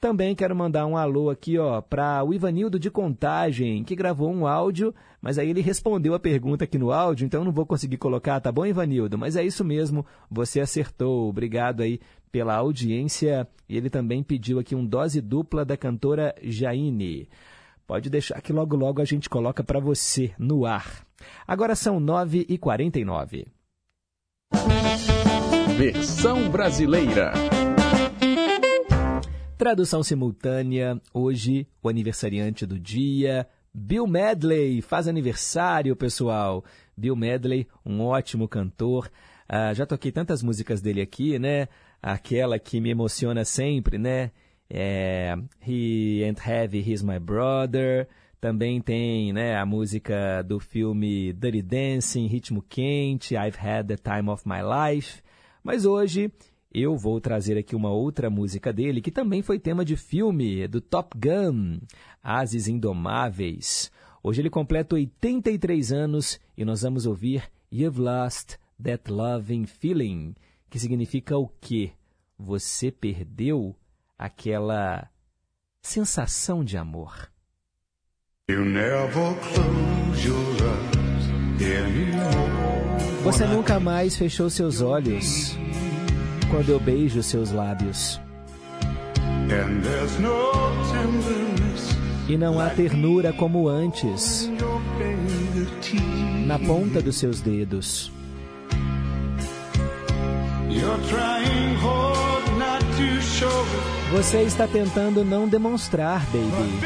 Também quero mandar um alô aqui ó para o Ivanildo de Contagem, que gravou um áudio, mas aí ele respondeu a pergunta aqui no áudio, então não vou conseguir colocar, tá bom, Ivanildo? Mas é isso mesmo, você acertou. Obrigado aí pela audiência. E ele também pediu aqui um dose dupla da cantora Jaine. Pode deixar que logo logo a gente coloca para você no ar. Agora são 9h49. Versão brasileira. Tradução simultânea. Hoje, o aniversariante do dia, Bill Medley. Faz aniversário, pessoal. Bill Medley, um ótimo cantor. Ah, já toquei tantas músicas dele aqui, né? Aquela que me emociona sempre, né? É, He Ain't Heavy, He's My Brother. Também tem né, a música do filme Dirty Dancing, Ritmo Quente, I've Had the Time of My Life. Mas hoje eu vou trazer aqui uma outra música dele, que também foi tema de filme, do Top Gun, Ases Indomáveis. Hoje ele completa 83 anos e nós vamos ouvir You've Lost That Loving Feeling, que significa o quê? Você perdeu aquela sensação de amor. You never close your eyes anymore. Você nunca mais fechou seus olhos quando eu beijo seus lábios. E não há ternura como antes na ponta dos seus dedos. You're trying hard Você está tentando não demonstrar, baby.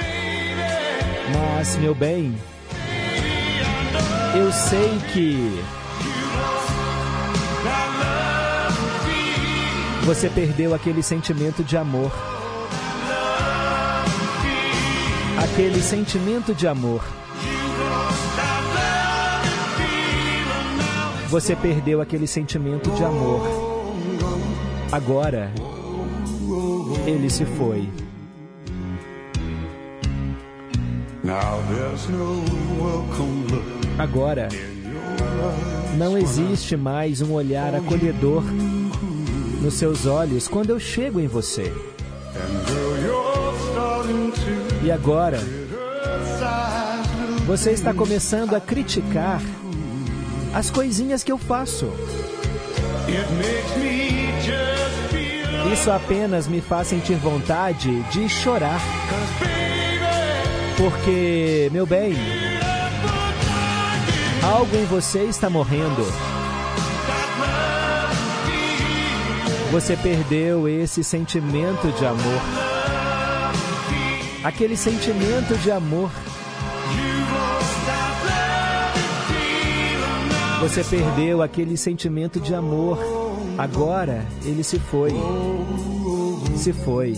Mas, meu bem, eu sei que Você perdeu aquele sentimento de amor. Aquele sentimento de amor. Você perdeu aquele sentimento de amor. Agora, ele se foi. Agora, não existe mais um olhar acolhedor nos seus olhos quando eu chego em você. E agora, você está começando a criticar as coisinhas que eu faço. Isso apenas me faz sentir vontade de chorar. Porque, meu bem, algo em você está morrendo. Você perdeu esse sentimento de amor. Aquele sentimento de amor. Você perdeu aquele sentimento de amor. Agora ele se foi. Se foi.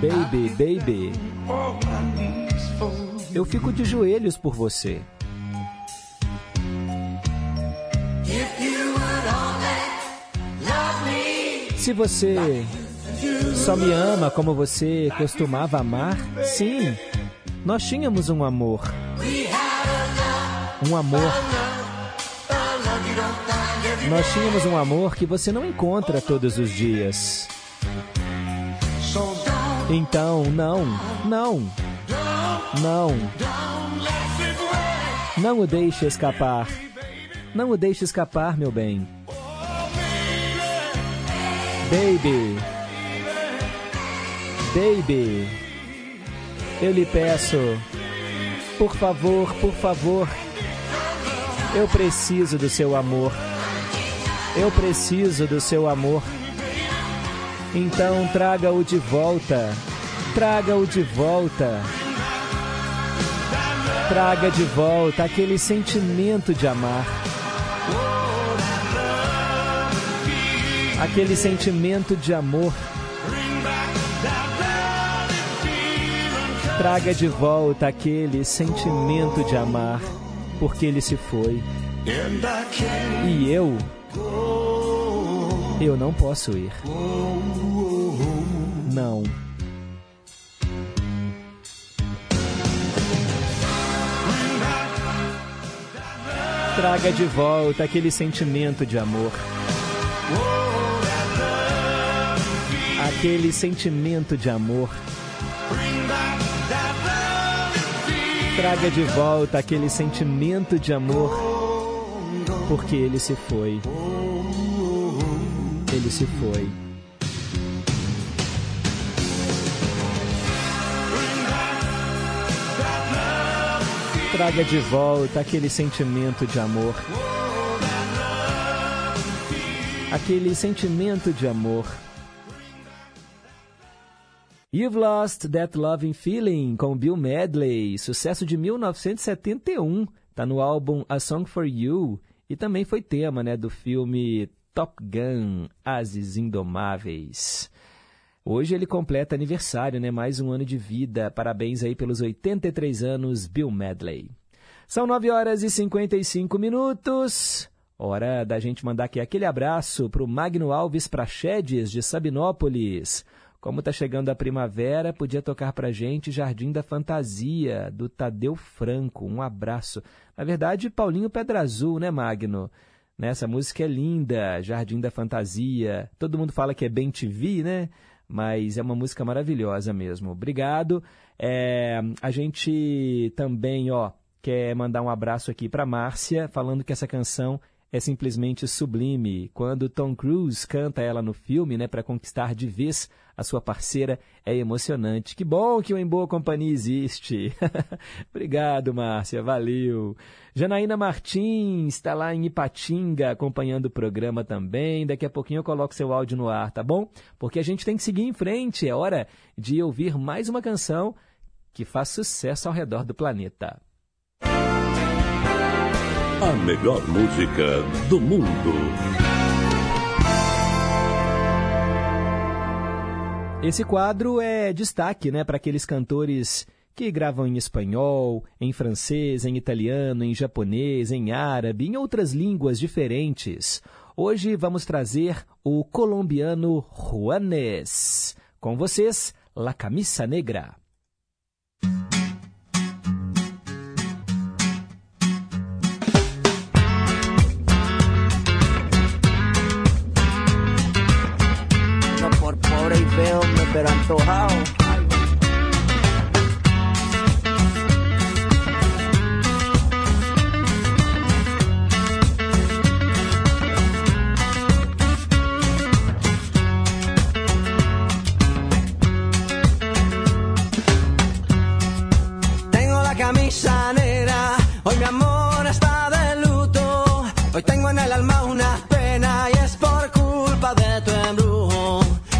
Baby, baby. Eu fico de joelhos por você. Se você só me ama como você costumava amar, sim, nós tínhamos um amor. Um amor. Nós tínhamos um amor que você não encontra todos os dias. Então, não, não, não. Não o deixe escapar. Não o deixe escapar, meu bem. Baby. Baby. Eu lhe peço, por favor, por favor. Eu preciso do seu amor. Eu preciso do seu amor. Então traga-o de volta. Traga-o de volta. Traga de volta aquele sentimento de amar. Aquele sentimento de amor. Traga de volta aquele sentimento de amar, porque ele se foi. E eu eu não posso ir. Não. Traga de volta aquele sentimento de amor. Aquele sentimento de amor. Traga de volta aquele sentimento de amor, porque ele se foi. Ele se foi. Traga de volta aquele sentimento de amor. Aquele sentimento de amor. You've Lost That Loving Feeling com Bill Medley, sucesso de 1971, tá no álbum A Song for You e também foi tema, né, do filme Top Gun, Ases Indomáveis. Hoje ele completa aniversário, né? Mais um ano de vida. Parabéns aí pelos 83 anos, Bill Medley. São 9 horas e 55 minutos. Hora da gente mandar aqui aquele abraço para o Magno Alves Prachedes, de Sabinópolis. Como tá chegando a primavera, podia tocar pra gente Jardim da Fantasia, do Tadeu Franco. Um abraço. Na verdade, Paulinho Pedra Azul, né, Magno? Essa música é linda, Jardim da Fantasia. Todo mundo fala que é bem TV, né? Mas é uma música maravilhosa mesmo. Obrigado. É, a gente também, ó, quer mandar um abraço aqui para Márcia, falando que essa canção é simplesmente sublime. Quando Tom Cruise canta ela no filme, né, para conquistar de vez a sua parceira, é emocionante. Que bom que o Em Boa Companhia existe. Obrigado, Márcia, valeu. Janaína Martins está lá em Ipatinga acompanhando o programa também. Daqui a pouquinho eu coloco seu áudio no ar, tá bom? Porque a gente tem que seguir em frente. É hora de ouvir mais uma canção que faz sucesso ao redor do planeta. A melhor música do mundo. Esse quadro é destaque né, para aqueles cantores que gravam em espanhol, em francês, em italiano, em japonês, em árabe, em outras línguas diferentes. Hoje vamos trazer o colombiano Juanes. Com vocês, La Camisa Negra. Antojado. Tengo la camisa negra, hoy mi amor está de luto. Hoy tengo en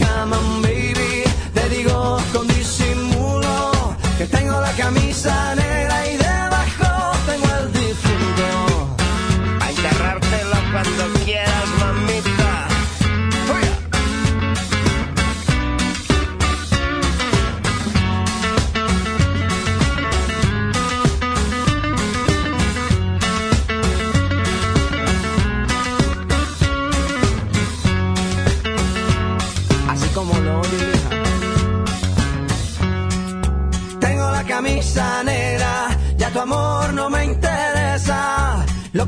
Cama, baby. Te digo con disimulo que tengo la camisa negra y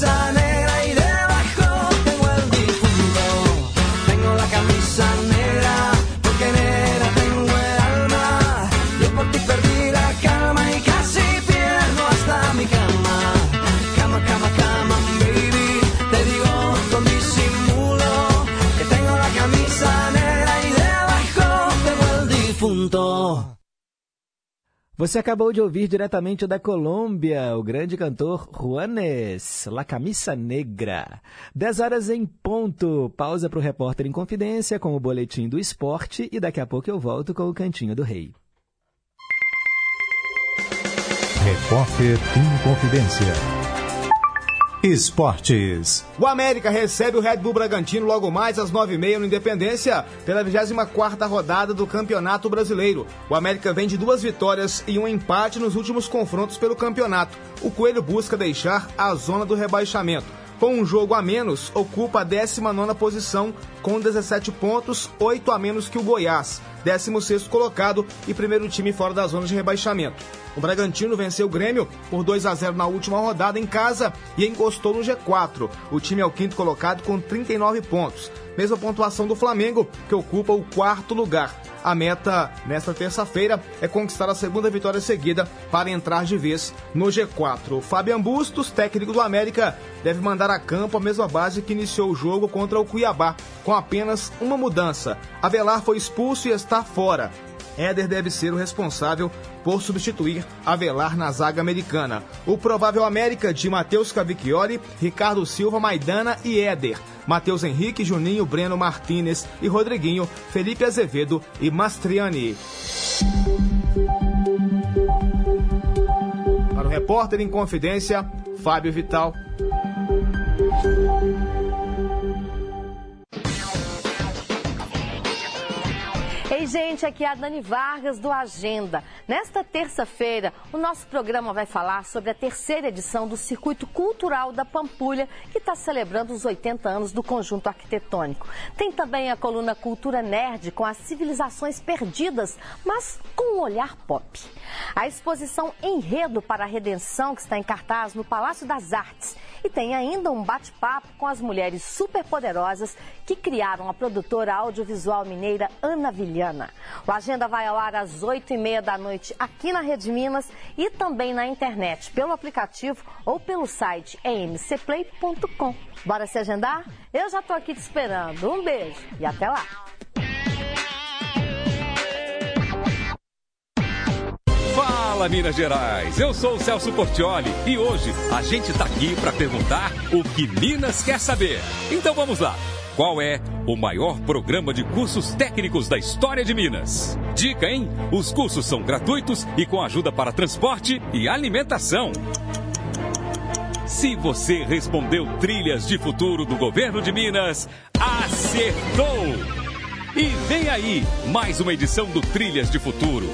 la Você acabou de ouvir diretamente da Colômbia o grande cantor Juanes, La Camisa Negra. 10 horas em ponto. Pausa para o repórter em confidência com o boletim do esporte e daqui a pouco eu volto com o Cantinho do Rei. Repórter em Confidência. Esportes. O América recebe o Red Bull Bragantino logo mais às 9h30 no Independência, pela 24ª rodada do Campeonato Brasileiro. O América vem de duas vitórias e um empate nos últimos confrontos pelo campeonato. O Coelho busca deixar a zona do rebaixamento. Com um jogo a menos, ocupa a 19ª posição com 17 pontos, 8 a menos que o Goiás, 16º colocado e primeiro time fora da zona de rebaixamento. O Bragantino venceu o Grêmio por 2 a 0 na última rodada em casa e encostou no G4. O time é o quinto colocado com 39 pontos. Mesma pontuação do Flamengo, que ocupa o quarto lugar. A meta nesta terça-feira é conquistar a segunda vitória seguida para entrar de vez no G4. Fabian Bustos, técnico do América, deve mandar a campo a mesma base que iniciou o jogo contra o Cuiabá, com apenas uma mudança. Avelar foi expulso e está fora. Éder deve ser o responsável por substituir Avelar na zaga americana. O provável América de Matheus Cavicchioli, Ricardo Silva, Maidana e Éder. Matheus Henrique, Juninho, Breno Martinez e Rodriguinho, Felipe Azevedo e Mastriani. Para o repórter em confidência, Fábio Vital. Gente, aqui é a Dani Vargas do Agenda. Nesta terça-feira, o nosso programa vai falar sobre a terceira edição do Circuito Cultural da Pampulha, que está celebrando os 80 anos do conjunto arquitetônico. Tem também a coluna Cultura Nerd com as civilizações perdidas, mas com um olhar pop. A exposição Enredo para a Redenção, que está em cartaz no Palácio das Artes. E tem ainda um bate-papo com as mulheres superpoderosas que criaram a produtora audiovisual mineira Ana Vilhana. O Agenda vai ao ar às 8h30 da noite aqui na Rede Minas e também na internet, pelo aplicativo ou pelo site emcplay.com. Bora se agendar? Eu já estou aqui te esperando. Um beijo e até lá! Fala Minas Gerais, eu sou o Celso Portioli e hoje a gente tá aqui para perguntar o que Minas quer saber. Então vamos lá. Qual é o maior programa de cursos técnicos da história de Minas? Dica, hein? Os cursos são gratuitos e com ajuda para transporte e alimentação. Se você respondeu Trilhas de Futuro do Governo de Minas, acertou! E vem aí mais uma edição do Trilhas de Futuro.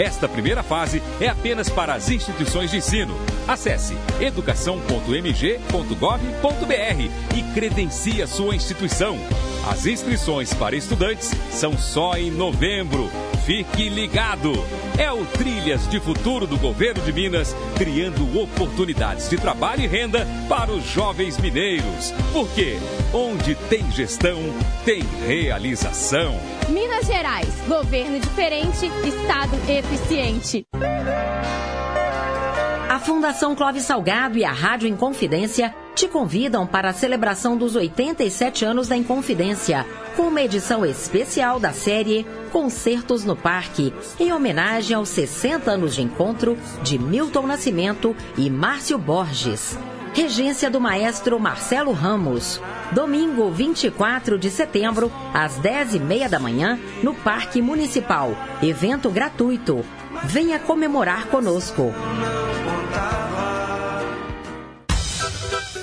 Esta primeira fase é apenas para as instituições de ensino. Acesse educação.mg.gov.br e credencie a sua instituição. As inscrições para estudantes são só em novembro. Fique ligado! É o Trilhas de Futuro do Governo de Minas, criando oportunidades de trabalho e renda para os jovens mineiros. Porque onde tem gestão, tem realização. Minas Gerais, governo diferente, estado eficiente. A Fundação Clóvis Salgado e a Rádio Inconfidência te convidam para a celebração dos 87 anos da Inconfidência, com uma edição especial da série Concertos no Parque, em homenagem aos 60 anos de encontro de Milton Nascimento e Márcio Borges. Regência do maestro Marcelo Ramos. Domingo 24 de setembro, às 10h30 da manhã, no Parque Municipal. Evento gratuito. Venha comemorar conosco.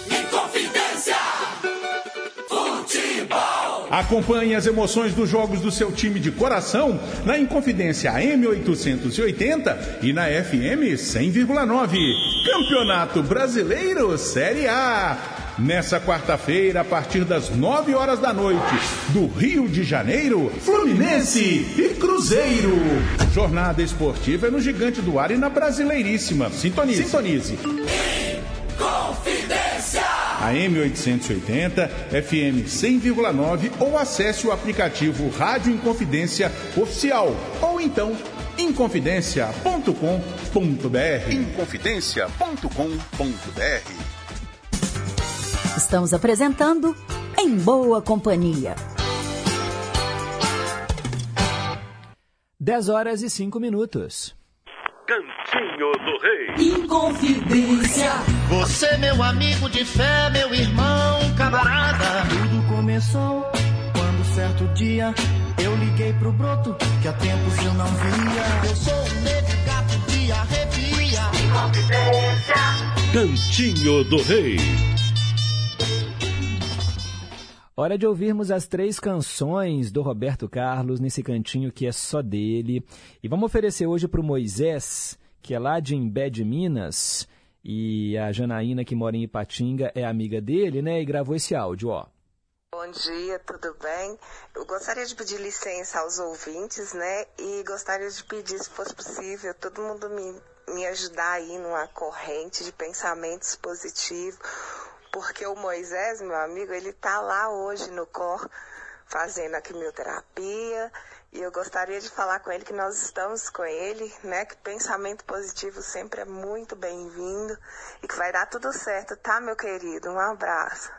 Inconfidência Futebol. Acompanhe as emoções dos jogos do seu time de coração na Inconfidência M880 e na FM 100,9. Campeonato Brasileiro Série A. Nessa quarta-feira, a partir das 9 horas da noite, do Rio de Janeiro, Fluminense e Cruzeiro. Jornada esportiva é no Gigante do Ar e na Brasileiríssima. Sintonize. Sintonize. Confidência. A M880, FM 100,9 ou acesse o aplicativo Rádio Inconfidência Oficial ou então inconfidencia.com.br. Inconfidencia.com.br. Estamos apresentando Em Boa Companhia. 10 horas e 5 minutos. Cantinho do Rei. Inconfidência. Você, meu amigo de fé, meu irmão, camarada. Tudo começou quando certo dia eu liguei pro broto que há tempos eu não via. Eu sou um negro gato de arrepia. Inconfidência. Cantinho do Rei. Hora de ouvirmos as três canções do Roberto Carlos nesse cantinho que é só dele. E vamos oferecer hoje para o Moisés, que é lá de Imbé de Minas, e a Janaína, que mora em Ipatinga, é amiga dele, né? E gravou esse áudio, ó. Bom dia, tudo bem? Eu gostaria de pedir licença aos ouvintes, né? E gostaria de pedir, se fosse possível, todo mundo me, me ajudar aí numa corrente de pensamentos positivos porque o Moisés, meu amigo, ele tá lá hoje no cor fazendo a quimioterapia. E eu gostaria de falar com ele que nós estamos com ele, né? Que pensamento positivo sempre é muito bem-vindo e que vai dar tudo certo, tá, meu querido? Um abraço.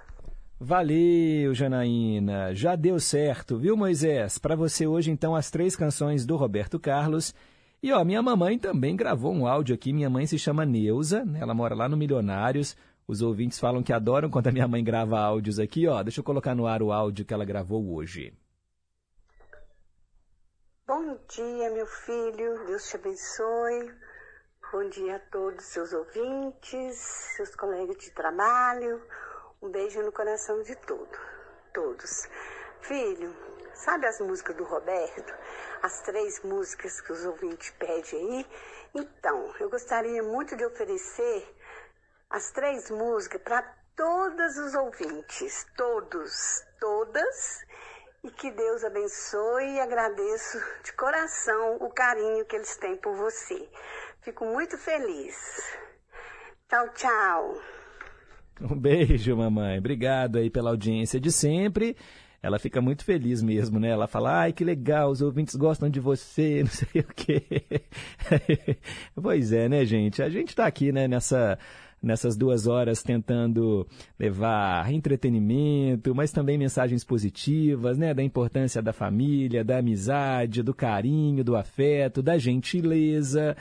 Valeu, Janaína. Já deu certo, viu, Moisés? Para você hoje, então, as três canções do Roberto Carlos. E, ó, minha mamãe também gravou um áudio aqui. Minha mãe se chama Neuza, né? ela mora lá no Milionários. Os ouvintes falam que adoram quando a minha mãe grava áudios aqui, ó. Deixa eu colocar no ar o áudio que ela gravou hoje. Bom dia, meu filho. Deus te abençoe. Bom dia a todos seus ouvintes, seus colegas de trabalho. Um beijo no coração de todo, todos. Filho, sabe as músicas do Roberto? As três músicas que os ouvintes pedem aí? Então, eu gostaria muito de oferecer as três músicas para todos os ouvintes, todos, todas, e que Deus abençoe e agradeço de coração o carinho que eles têm por você. Fico muito feliz. Tchau, tchau. Um beijo, mamãe. Obrigado aí pela audiência de sempre. Ela fica muito feliz mesmo, né? Ela fala, ai, que legal, os ouvintes gostam de você, não sei o quê. pois é, né, gente? A gente está aqui, né, nessa nessas duas horas tentando levar entretenimento, mas também mensagens positivas, né, da importância da família, da amizade, do carinho, do afeto, da gentileza.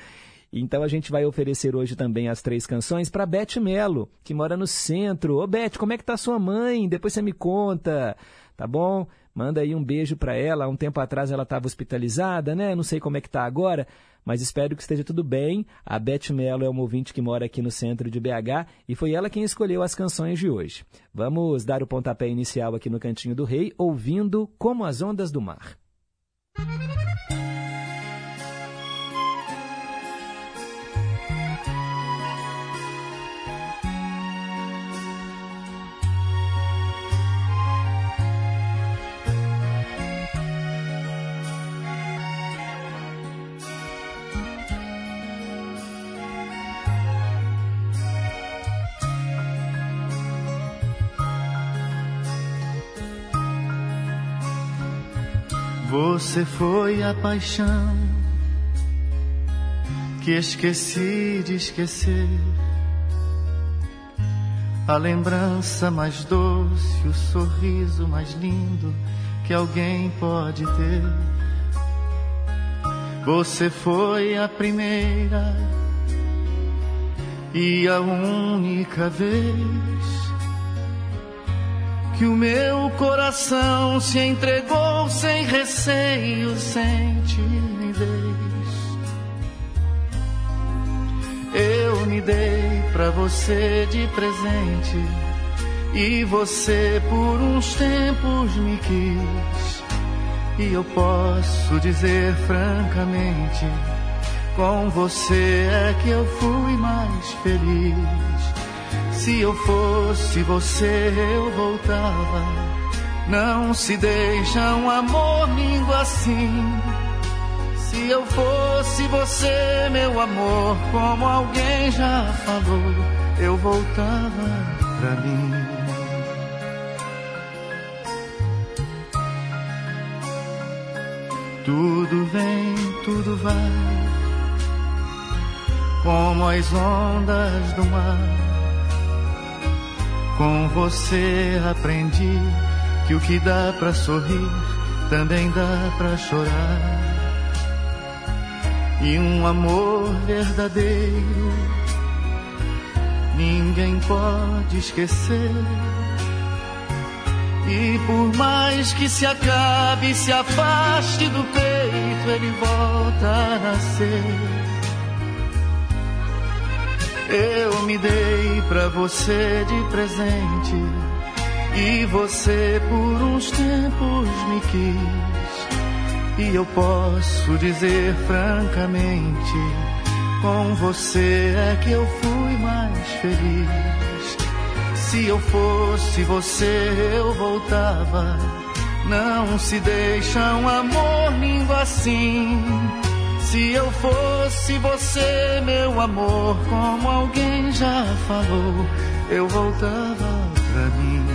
Então a gente vai oferecer hoje também as três canções para Beth Melo, que mora no centro. Ô Beth, como é que tá sua mãe? Depois você me conta, tá bom? Manda aí um beijo para ela. Um tempo atrás ela estava hospitalizada, né? Não sei como é que tá agora, mas espero que esteja tudo bem. A Beth Melo é uma ouvinte que mora aqui no centro de BH e foi ela quem escolheu as canções de hoje. Vamos dar o pontapé inicial aqui no Cantinho do Rei, ouvindo Como as Ondas do Mar. Você foi a paixão que esqueci de esquecer. A lembrança mais doce, o sorriso mais lindo que alguém pode ter. Você foi a primeira e a única vez que o meu coração se entregou sem receio, sem timidez. Eu me dei pra você de presente e você por uns tempos me quis. E eu posso dizer francamente, com você é que eu fui mais feliz. Se eu fosse você, eu voltava. Não se deixa um amor lindo assim. Se eu fosse você, meu amor, como alguém já falou, eu voltava pra mim. Tudo vem, tudo vai, como as ondas do mar com você aprendi que o que dá para sorrir também dá para chorar. E um amor verdadeiro ninguém pode esquecer. E por mais que se acabe, se afaste do peito, ele volta a nascer. Eu me dei pra você de presente e você por uns tempos me quis. E eu posso dizer francamente, com você é que eu fui mais feliz. Se eu fosse você, eu voltava. Não se deixa um amor lindo assim se eu fosse você, meu amor, como alguém já falou, eu voltava pra mim.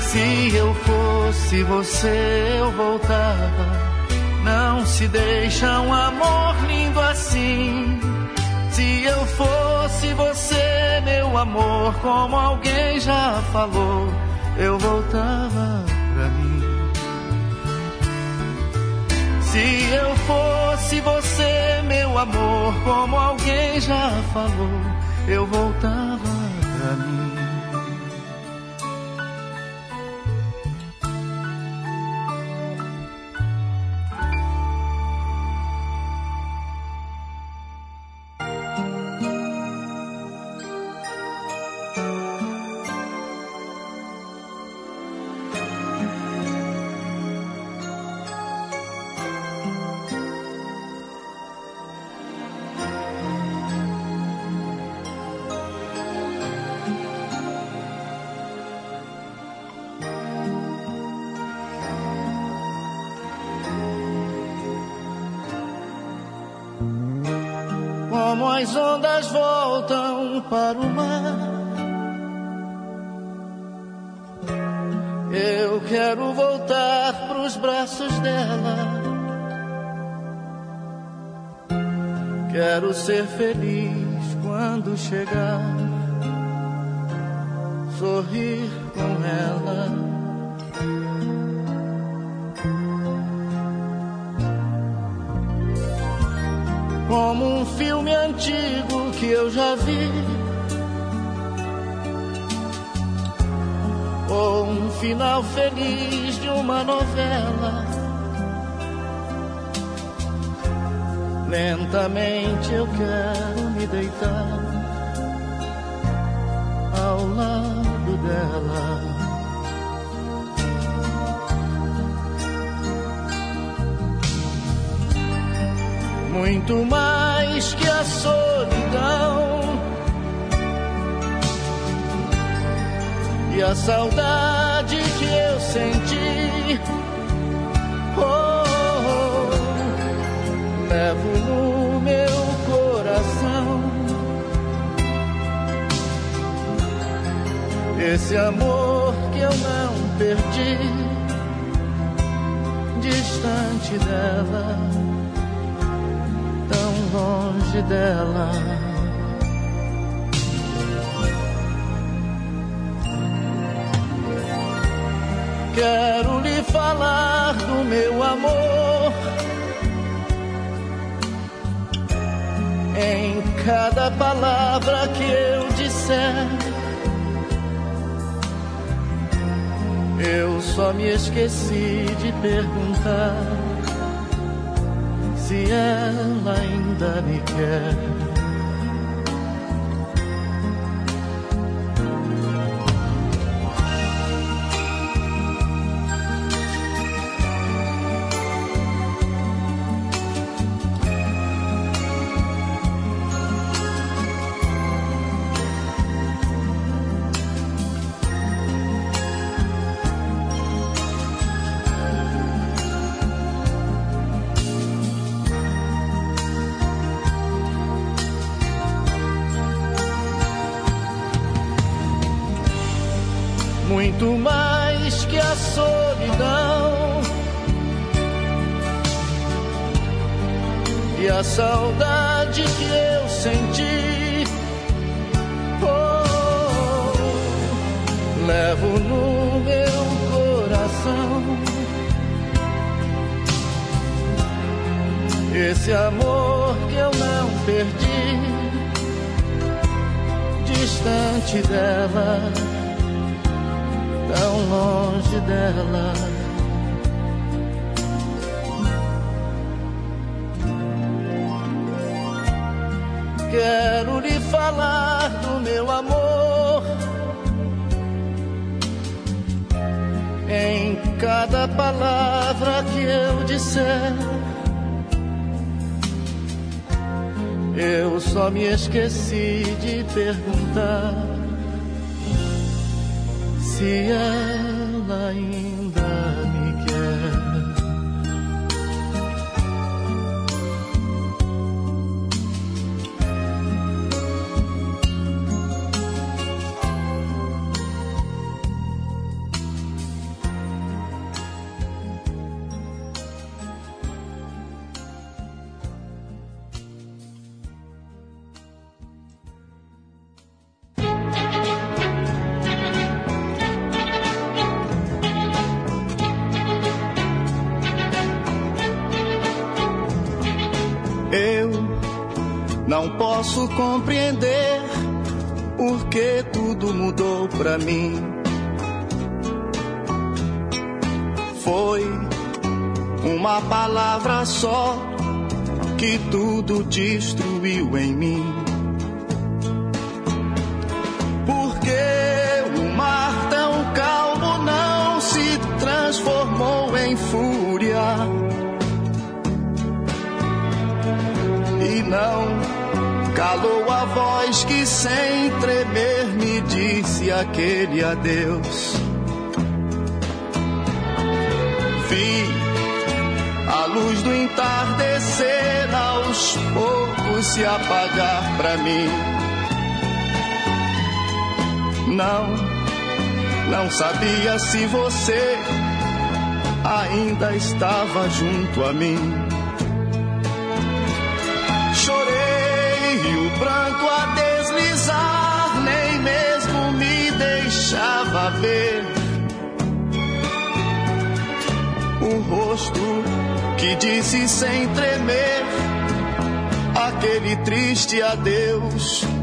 Se eu fosse você eu voltava, não se deixa um amor lindo assim. Se eu fosse você, meu amor, como alguém já falou, eu voltava pra mim. Se eu fosse você, meu amor, como alguém já falou, eu voltava pra mim. Chegar. Sorrir com ela. como um filme antigo que eu já vi. Ou um final feliz de uma novela. Lentamente eu quero me deitar muito mais que a solidão e a saudade que eu senti. Oh, oh, levo no meu coração esse amor que eu não perdi distante dela dela. Quero lhe falar do meu amor. Em cada palavra que eu disser, eu só me esqueci de perguntar se ela ainda me quer. Levo no meu coração esse amor que eu não perdi distante dela tão longe dela. Quero lhe falar do meu amor. Em cada palavra que eu disser, eu só me esqueci de perguntar se ela ainda mim. Foi uma palavra só que tudo destruiu em mim. Porque o mar tão calmo não se transformou em fúria. E não calou a voz que sem tremer me disse aquele adeus. Vi a luz do entardecer aos poucos se apagar pra mim. Não, não sabia se você ainda estava junto a mim. Ver o rosto que disse sem tremer aquele triste adeus.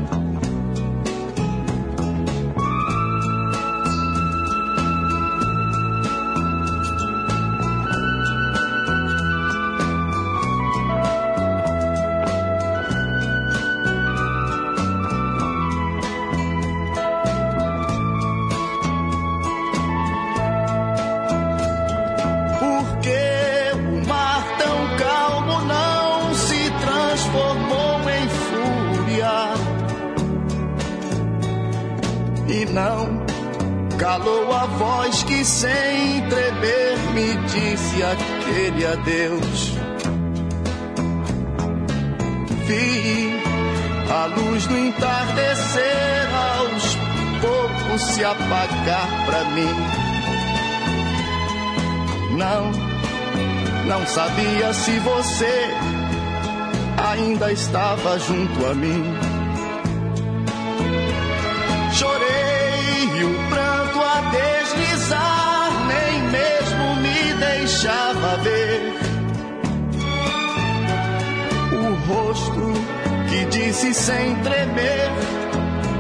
Apagar pra mim. Não, não sabia se você ainda estava junto a mim. Chorei e o pranto a deslizar, nem mesmo me deixava ver o rosto que disse sem tremer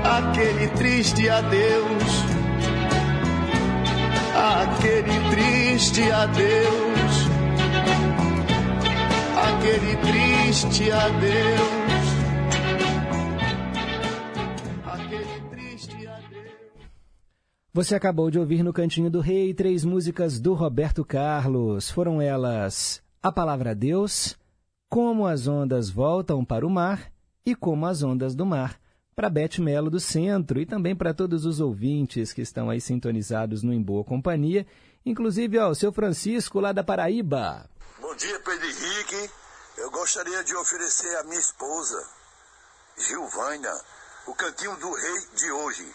aquele triste adeus aquele triste adeus, aquele triste adeus, aquele triste adeus. Você acabou de ouvir no Cantinho do Rei três músicas do Roberto Carlos. Foram elas A Palavra Deus, Como as Ondas Voltam para o Mar e Como as Ondas do Mar. Para Bete Melo do Centro e também para todos os ouvintes que estão aí sintonizados no Em Boa Companhia, inclusive ao seu Francisco lá da Paraíba. Bom dia, Pedro Henrique. Eu gostaria de oferecer à minha esposa, Gilvânia, o cantinho do rei de hoje.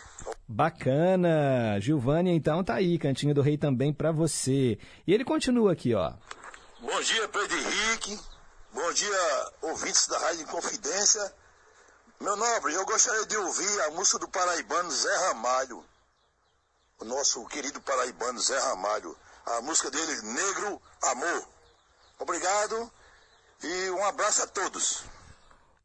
Bacana! Gilvânia, então, tá aí, Cantinho do Rei também para você. E ele continua aqui, ó. Bom dia, Pedro Henrique. Bom dia, ouvintes da Rádio Confidência. Meu nobre, eu gostaria de ouvir a música do paraibano Zé Ramalho. O nosso querido paraibano Zé Ramalho. A música dele, Negro Amor. Obrigado e um abraço a todos.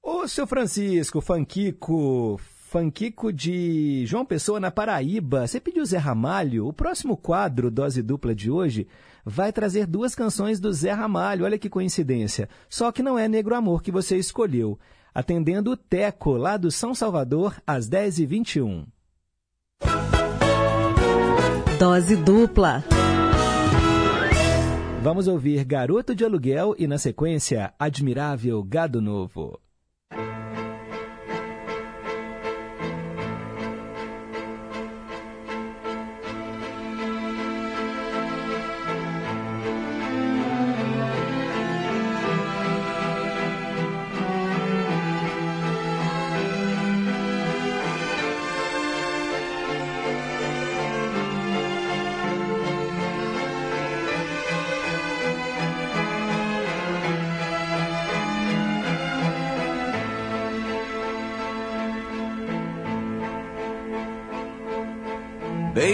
Ô, seu Francisco, Fanquico, Fanquico de João Pessoa na Paraíba. Você pediu Zé Ramalho? O próximo quadro, Dose Dupla de hoje, vai trazer duas canções do Zé Ramalho. Olha que coincidência. Só que não é Negro Amor que você escolheu atendendo o Teco, lá do São Salvador, às 10h21. Dose dupla. Vamos ouvir Garoto de Aluguel e, na sequência, Admirável Gado Novo.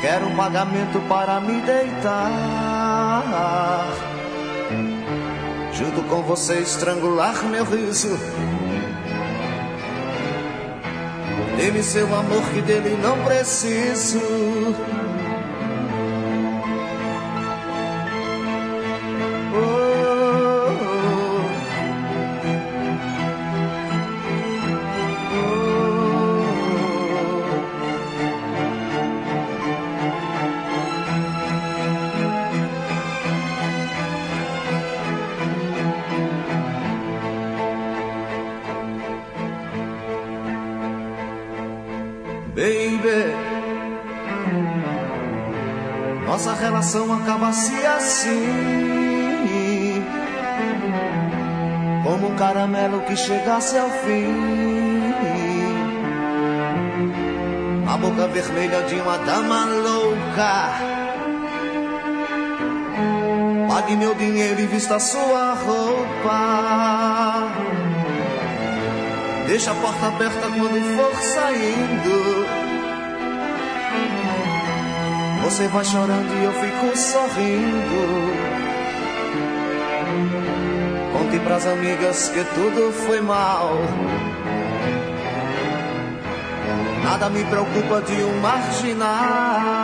Quero um pagamento para me deitar. Junto com você estrangular meu riso. Dê-me seu amor que dele não preciso. Relação acaba-se assim, como um caramelo que chegasse ao fim. A boca vermelha de uma dama louca. Pague meu dinheiro e vista sua roupa. Deixa a porta aberta quando for saindo. Você vai chorando e eu fico sorrindo. Conte pras amigas que tudo foi mal. Nada me preocupa de um marginal.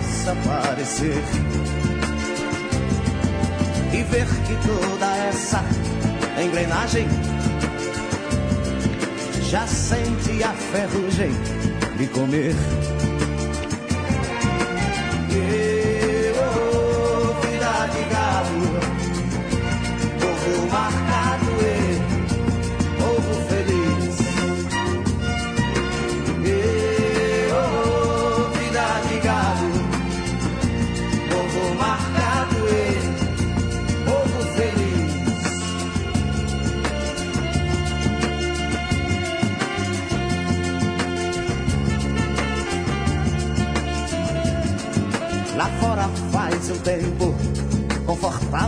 parecer. E ver que toda essa engrenagem já sente a ferrugem de comer. E,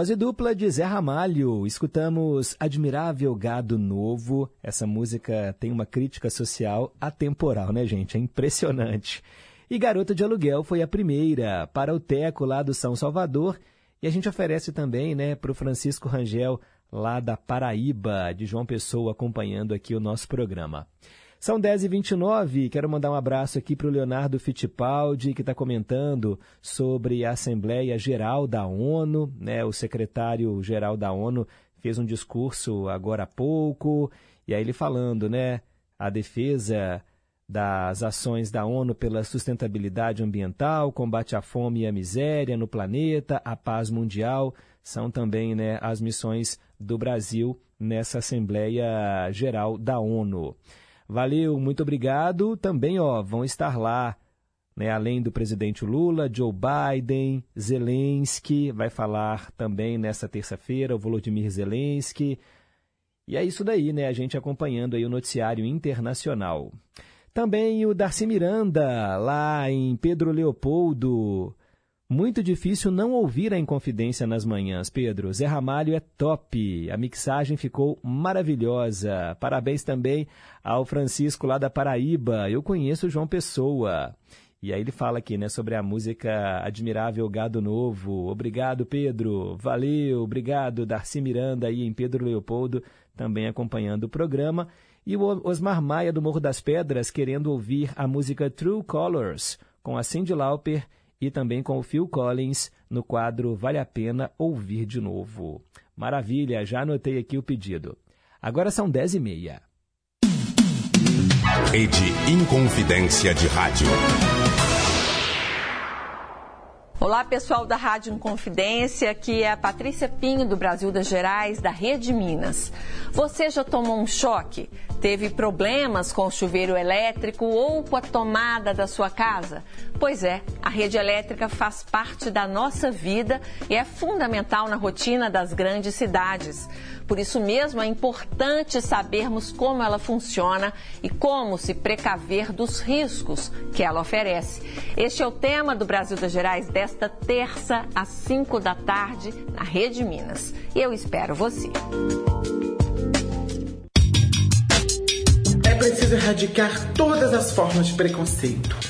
Dose dupla de Zé Ramalho. Escutamos Admirável Gado Novo. Essa música tem uma crítica social atemporal, né, gente? É impressionante. E Garota de Aluguel foi a primeira para o Teco lá do São Salvador. E a gente oferece também, né, para o Francisco Rangel, lá da Paraíba, de João Pessoa, acompanhando aqui o nosso programa. São 10h29, quero mandar um abraço aqui para o Leonardo Fittipaldi, que está comentando sobre a Assembleia Geral da ONU. Né? O secretário-geral da ONU fez um discurso agora há pouco, e aí ele falando, né? A defesa das ações da ONU pela sustentabilidade ambiental, combate à fome e à miséria no planeta, a paz mundial, são também né, as missões do Brasil nessa Assembleia Geral da ONU. Valeu, muito obrigado. Também ó, vão estar lá, né, além do presidente Lula, Joe Biden, Zelensky, vai falar também nessa terça-feira, o Volodymyr Zelensky. E é isso daí, né? A gente acompanhando aí o noticiário internacional. Também o Darcy Miranda, lá em Pedro Leopoldo. Muito difícil não ouvir a Inconfidência nas manhãs, Pedro. Zé Ramalho é top. A mixagem ficou maravilhosa. Parabéns também ao Francisco lá da Paraíba. Eu conheço o João Pessoa. E aí ele fala aqui, né, sobre a música Admirável Gado Novo. Obrigado, Pedro. Valeu, obrigado, Darcy Miranda aí em Pedro Leopoldo, também acompanhando o programa. E o Osmar Maia do Morro das Pedras querendo ouvir a música True Colors com a Cyndi Lauper e também com o Phil Collins no quadro Vale a Pena Ouvir de Novo. Maravilha, já anotei aqui o pedido. Agora são 10 e meia. Rede Inconfidência de Rádio. Olá, pessoal da Rádio Inconfidência, aqui é a Patrícia Pinho, do Brasil das Gerais, da Rede Minas. Você já tomou um choque? Teve problemas com o chuveiro elétrico ou com a tomada da sua casa? Pois é, a rede elétrica faz parte da nossa vida e é fundamental na rotina das grandes cidades. Por isso mesmo é importante sabermos como ela funciona e como se precaver dos riscos que ela oferece. Este é o tema do Brasil das Gerais desta terça às 5 da tarde na Rede Minas. Eu espero você. É preciso erradicar todas as formas de preconceito.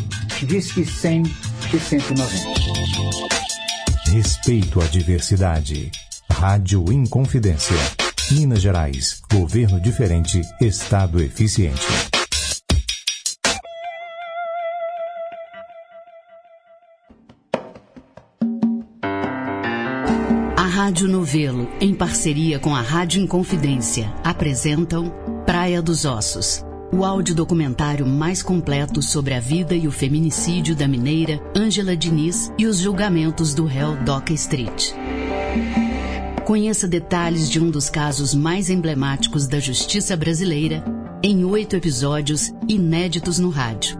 Diz que 100 e 190. Respeito à diversidade. Rádio Inconfidência. Minas Gerais. Governo diferente, Estado eficiente. A Rádio Novelo, em parceria com a Rádio Inconfidência, apresentam Praia dos Ossos, o audiodocumentário mais completo sobre a vida e o feminicídio da mineira Ângela Diniz e os julgamentos do réu Doca Street. Conheça detalhes de um dos casos mais emblemáticos da justiça brasileira em oito episódios inéditos no rádio.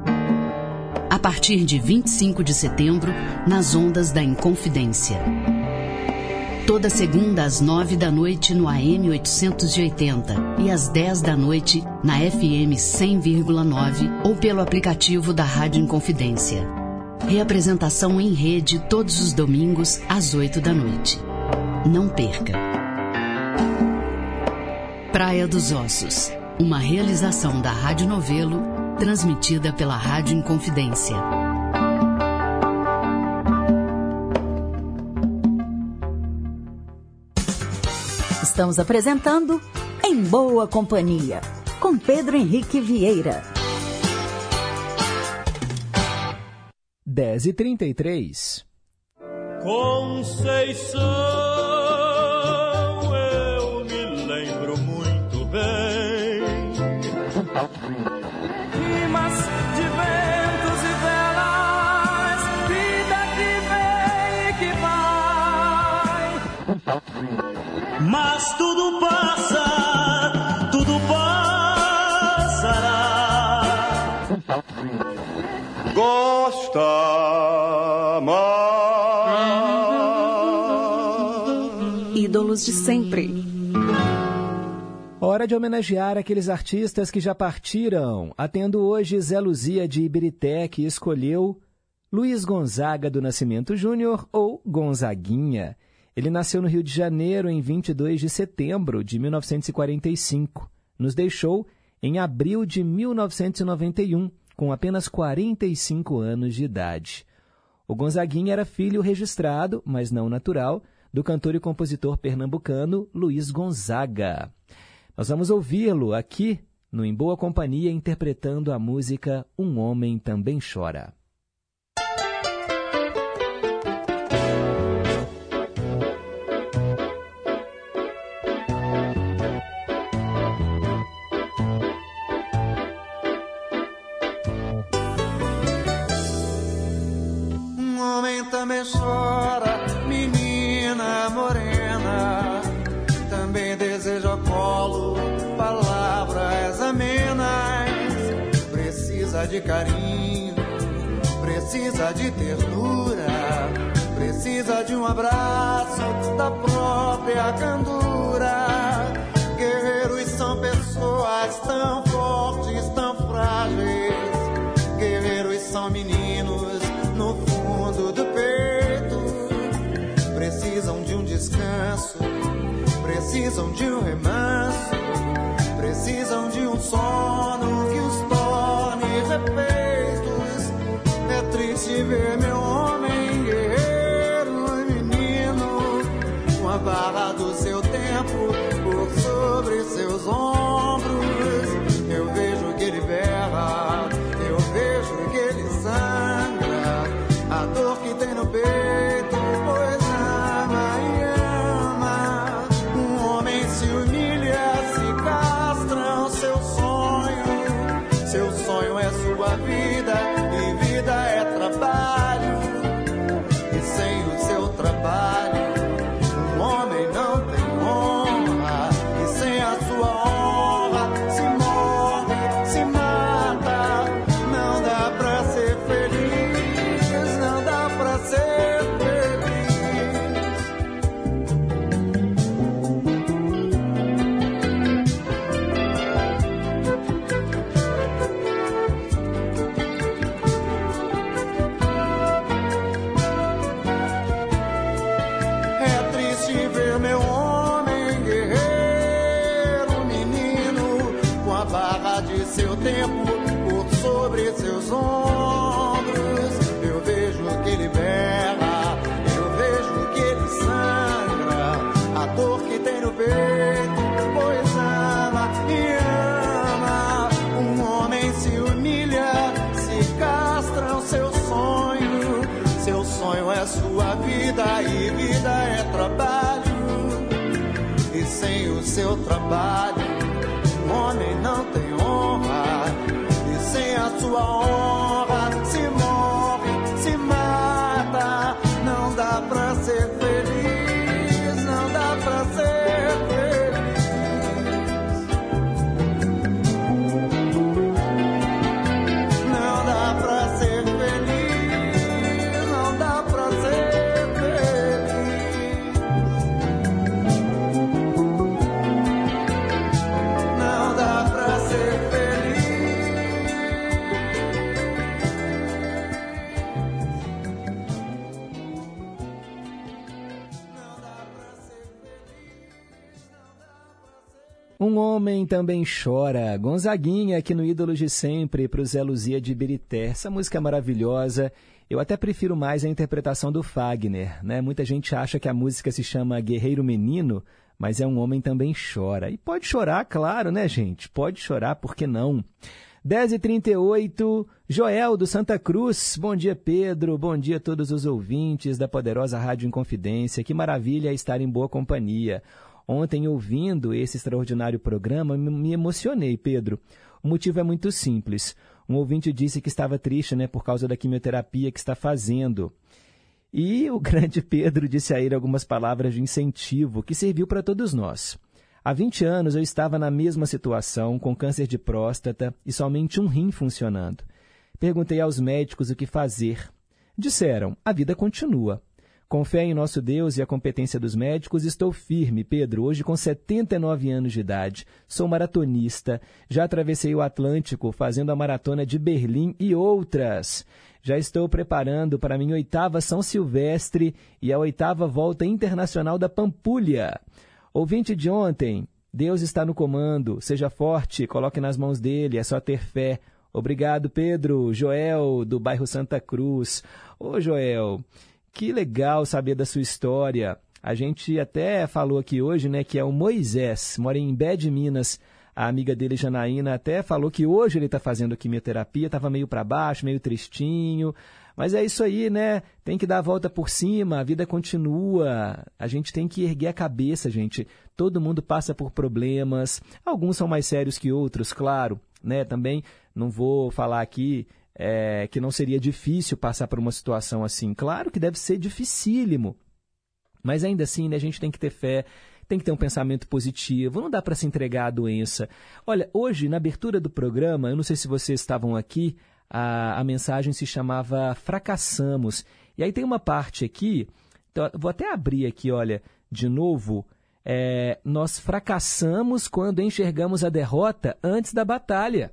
A partir de 25 de setembro, nas ondas da Inconfidência. Toda segunda às nove da noite no AM 880 e às 10 da noite na FM 100,9 ou pelo aplicativo da Rádio Inconfidência. Reapresentação em rede todos os domingos às 8 da noite. Não perca. Praia dos Ossos, uma realização da Rádio Novelo, transmitida pela Rádio Inconfidência. Estamos apresentando Em Boa Companhia, com Pedro Henrique Vieira. 10 e 33 Conceição, eu me lembro muito bem. Rimas de Mas tudo passa, tudo passará. Gosta mais. Ídolos de sempre. Hora de homenagear aqueles artistas que já partiram. Atendo hoje Zé Luzia de Ibirité, que escolheu Luiz Gonzaga do Nascimento Júnior ou Gonzaguinha. Ele nasceu no Rio de Janeiro em 22 de setembro de 1945. Nos deixou em abril de 1991, com apenas 45 anos de idade. O Gonzaguinha era filho registrado, mas não natural, do cantor e compositor pernambucano Luiz Gonzaga. Nós vamos ouvi-lo aqui no Em Boa Companhia interpretando a música Um Homem Também Chora. Precisa de ternura. Precisa de um abraço da própria candura. Guerreiros são pessoas tão fortes, tão frágeis. Guerreiros são meninos no fundo do peito. Precisam de um descanso, precisam de um remanso, precisam de um sono triste vida e vida é trabalho. E sem o seu trabalho, o homem não tem honra. E sem a sua honra homem também chora. Gonzaguinha aqui no Ídolos de Sempre, para o Zé Luzia de Birité. Essa música é maravilhosa. Eu até prefiro mais a interpretação do Fagner. Né? Muita gente acha que a música se chama Guerreiro Menino, mas é um homem também chora. E pode chorar, claro, né, gente? Pode chorar, por que não? 10h38, Joel do Santa Cruz. Bom dia, Pedro. Bom dia a todos os ouvintes da poderosa Rádio Inconfidência. Que maravilha estar em boa companhia. Ontem, ouvindo esse extraordinário programa, me- emocionei, Pedro. O motivo é muito simples. Um ouvinte disse que estava triste né, por causa da quimioterapia que está fazendo. E o grande Pedro disse a ele algumas palavras de incentivo que serviu para todos nós. Há 20 anos eu estava na mesma situação, com câncer de próstata e somente um rim funcionando. Perguntei aos médicos o que fazer. Disseram: a vida continua. Com fé em nosso Deus e a competência dos médicos, estou firme, Pedro, hoje com 79 anos de idade. Sou maratonista, já atravessei o Atlântico fazendo a maratona de Berlim e outras. Já estou preparando para minha oitava São Silvestre e a oitava volta internacional da Pampulha. Ouvinte de ontem, Deus está no comando, seja forte, coloque nas mãos dele, é só ter fé. Obrigado, Pedro. Joel, do bairro Santa Cruz. Ô, Joel, que legal saber da sua história. A gente até falou aqui hoje, né, que é o Moisés, mora em Bé de Minas. A amiga dele, Janaína, até falou que hoje ele está fazendo quimioterapia, estava meio para baixo, meio tristinho. Mas é isso aí, né? Tem que dar a volta por cima, a vida continua. A gente tem que erguer a cabeça, gente. Todo mundo passa por problemas. Alguns são mais sérios que outros, claro, né? Também não vou falar aqui é, que não seria difícil passar por uma situação assim. Claro que deve ser dificílimo. Mas ainda assim, né, a gente tem que ter fé, tem que ter um pensamento positivo, não dá para se entregar à doença. Olha, hoje, na abertura do programa, eu não sei se vocês estavam aqui, a, a mensagem se chamava Fracassamos. E aí tem uma parte aqui, então, vou até abrir aqui, olha, de novo. É, nós fracassamos quando enxergamos a derrota antes da batalha.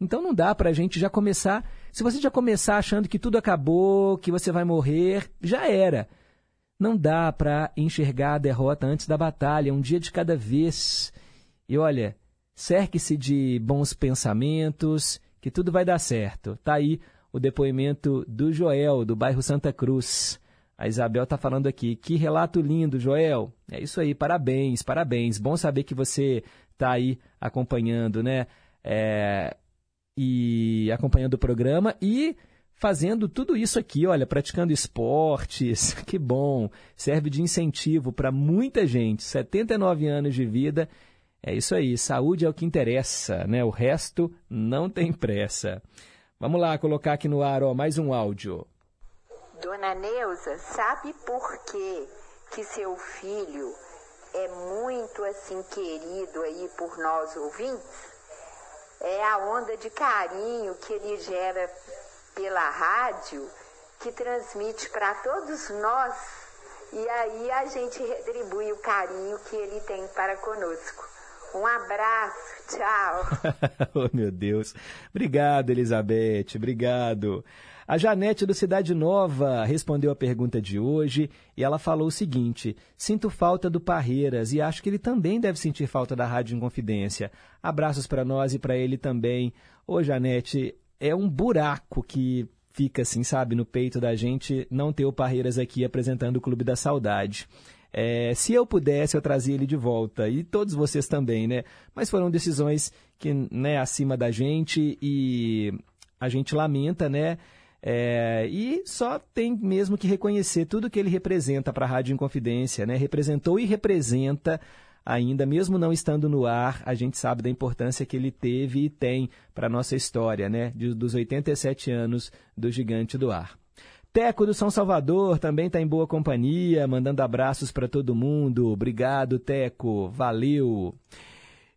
Então não dá para a gente já começar. Se você já começar achando que tudo acabou, que você vai morrer, já era. Não dá para enxergar a derrota antes da batalha, um dia de cada vez. E olha, cerque-se de bons pensamentos, que tudo vai dar certo. Tá aí o depoimento do Joel, do bairro Santa Cruz. A Isabel está falando aqui. Que relato lindo, Joel. É isso aí, parabéns, parabéns. Bom saber que você está aí acompanhando, né? É, e acompanhando o programa e fazendo tudo isso aqui, olha, praticando esportes, que bom, serve de incentivo para muita gente, 79 anos de vida, é isso aí, saúde é o que interessa, né? O resto não tem pressa. Vamos lá, colocar aqui no ar, ó, mais um áudio. Dona Neuza, sabe por que que seu filho é muito assim querido aí por nós ouvintes? É a onda de carinho que ele gera pela rádio, que transmite para todos nós, e aí a gente retribui o carinho que ele tem para conosco. Um abraço, tchau. oh, meu Deus. Obrigado, Elizabeth, obrigado. A Janete do Cidade Nova respondeu a pergunta de hoje e ela falou o seguinte: Sinto falta do Parreiras e acho que ele também deve sentir falta da Rádio Inconfidência. Abraços para nós e para ele também. Ô, Janete, é um buraco que fica assim, sabe, no peito da gente não ter o Parreiras aqui apresentando o Clube da Saudade. É, se eu pudesse, eu trazia ele de volta. E todos vocês também, né? Mas foram decisões que, né, acima da gente e a gente lamenta, né? É, e só tem mesmo que reconhecer tudo que ele representa para a Rádio Inconfidência, né? Representou e representa ainda, mesmo não estando no ar, a gente sabe da importância que ele teve e tem para a nossa história, né? De, dos 87 anos do Gigante do Ar. Teco do São Salvador também está em boa companhia, mandando abraços para todo mundo. Obrigado, Teco. Valeu.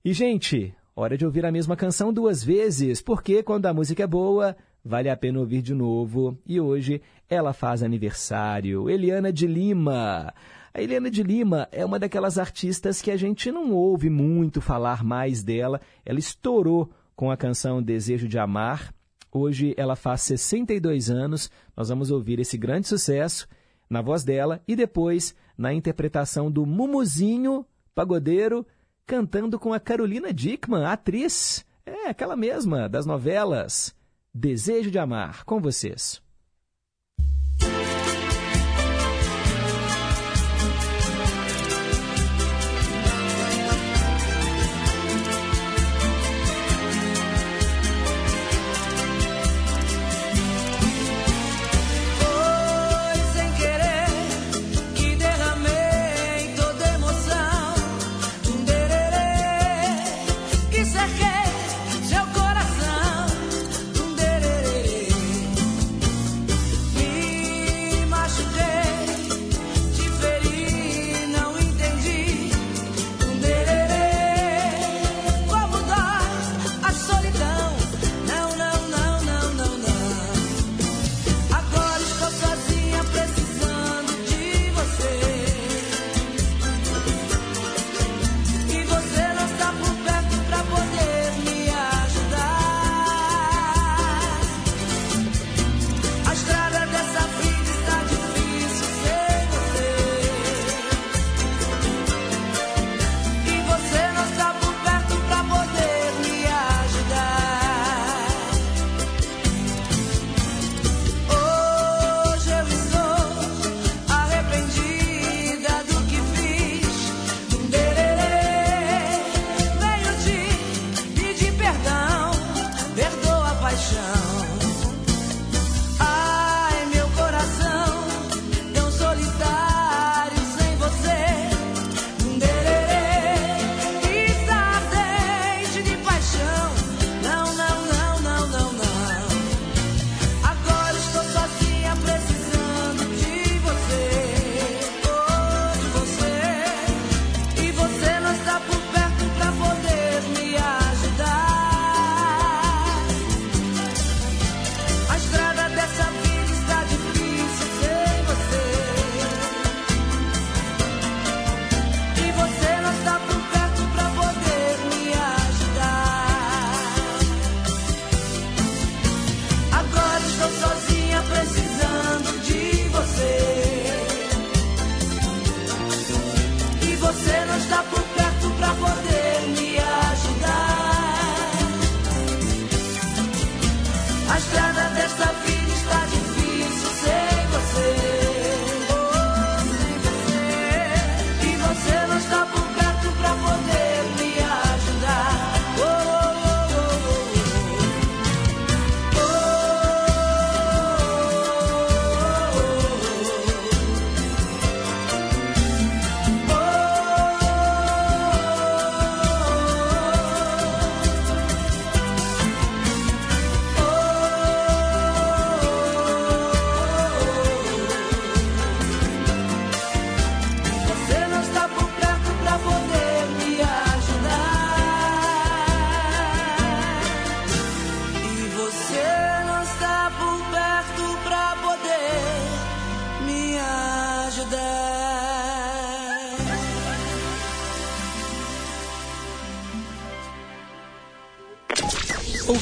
E, gente, hora de ouvir a mesma canção duas vezes, porque quando a música é boa, vale a pena ouvir de novo. E hoje ela faz aniversário. Eliana de Lima. A Eliana de Lima é uma daquelas artistas que a gente não ouve muito falar mais dela. Ela estourou com a canção Desejo de Amar. Hoje ela faz 62 anos. Nós vamos ouvir esse grande sucesso na voz dela e depois na interpretação do Mumuzinho, pagodeiro, cantando com a Carolina Dickman, atriz. É, aquela mesma das novelas. Desejo de Amar, com vocês.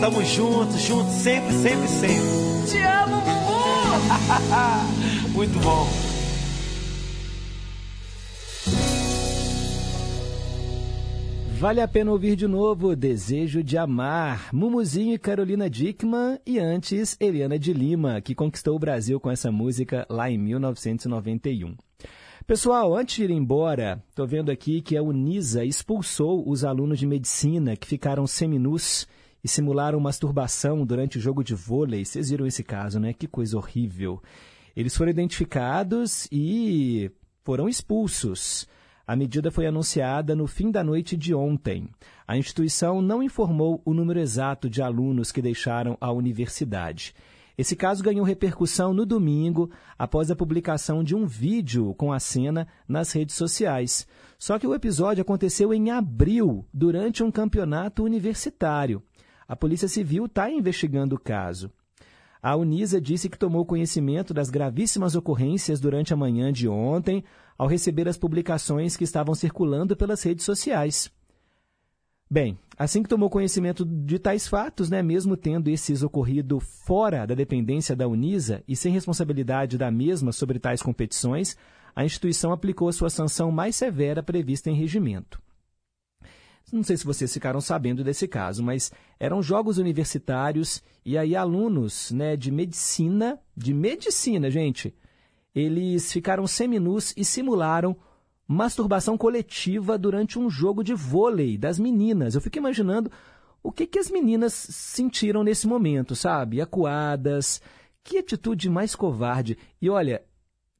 Tamo juntos, juntos, sempre, sempre, sempre. Te amo, Bubu! Muito bom. Vale a pena ouvir de novo Desejo de Amar, Mumuzinho e Carolina Dickman e antes Eliana de Lima, que conquistou o Brasil com essa música lá em 1991. Pessoal, antes de ir embora, estou vendo aqui que a Unisa expulsou os alunos de medicina que ficaram seminus e simularam masturbação durante o jogo de vôlei. Vocês viram esse caso, né? Que coisa horrível. Eles foram identificados e foram expulsos. A medida foi anunciada no fim da noite de ontem. A instituição não informou o número exato de alunos que deixaram a universidade. Esse caso ganhou repercussão no domingo, após a publicação de um vídeo com a cena nas redes sociais. Só que o episódio aconteceu em abril, durante um campeonato universitário. A Polícia Civil está investigando o caso. A Unisa disse que tomou conhecimento das gravíssimas ocorrências durante a manhã de ontem, ao receber as publicações que estavam circulando pelas redes sociais. Bem, assim que tomou conhecimento de tais fatos, né, mesmo tendo esses ocorrido fora da dependência da Unisa e sem responsabilidade da mesma sobre tais competições, a instituição aplicou a sua sanção mais severa prevista em regimento. Não sei se vocês ficaram sabendo desse caso, mas eram jogos universitários e aí alunos né, de medicina, de medicina, gente, eles ficaram seminus e simularam masturbação coletiva durante um jogo de vôlei das meninas. Eu fico imaginando o que, que as meninas sentiram nesse momento, sabe? Acuadas, que atitude mais covarde. E olha,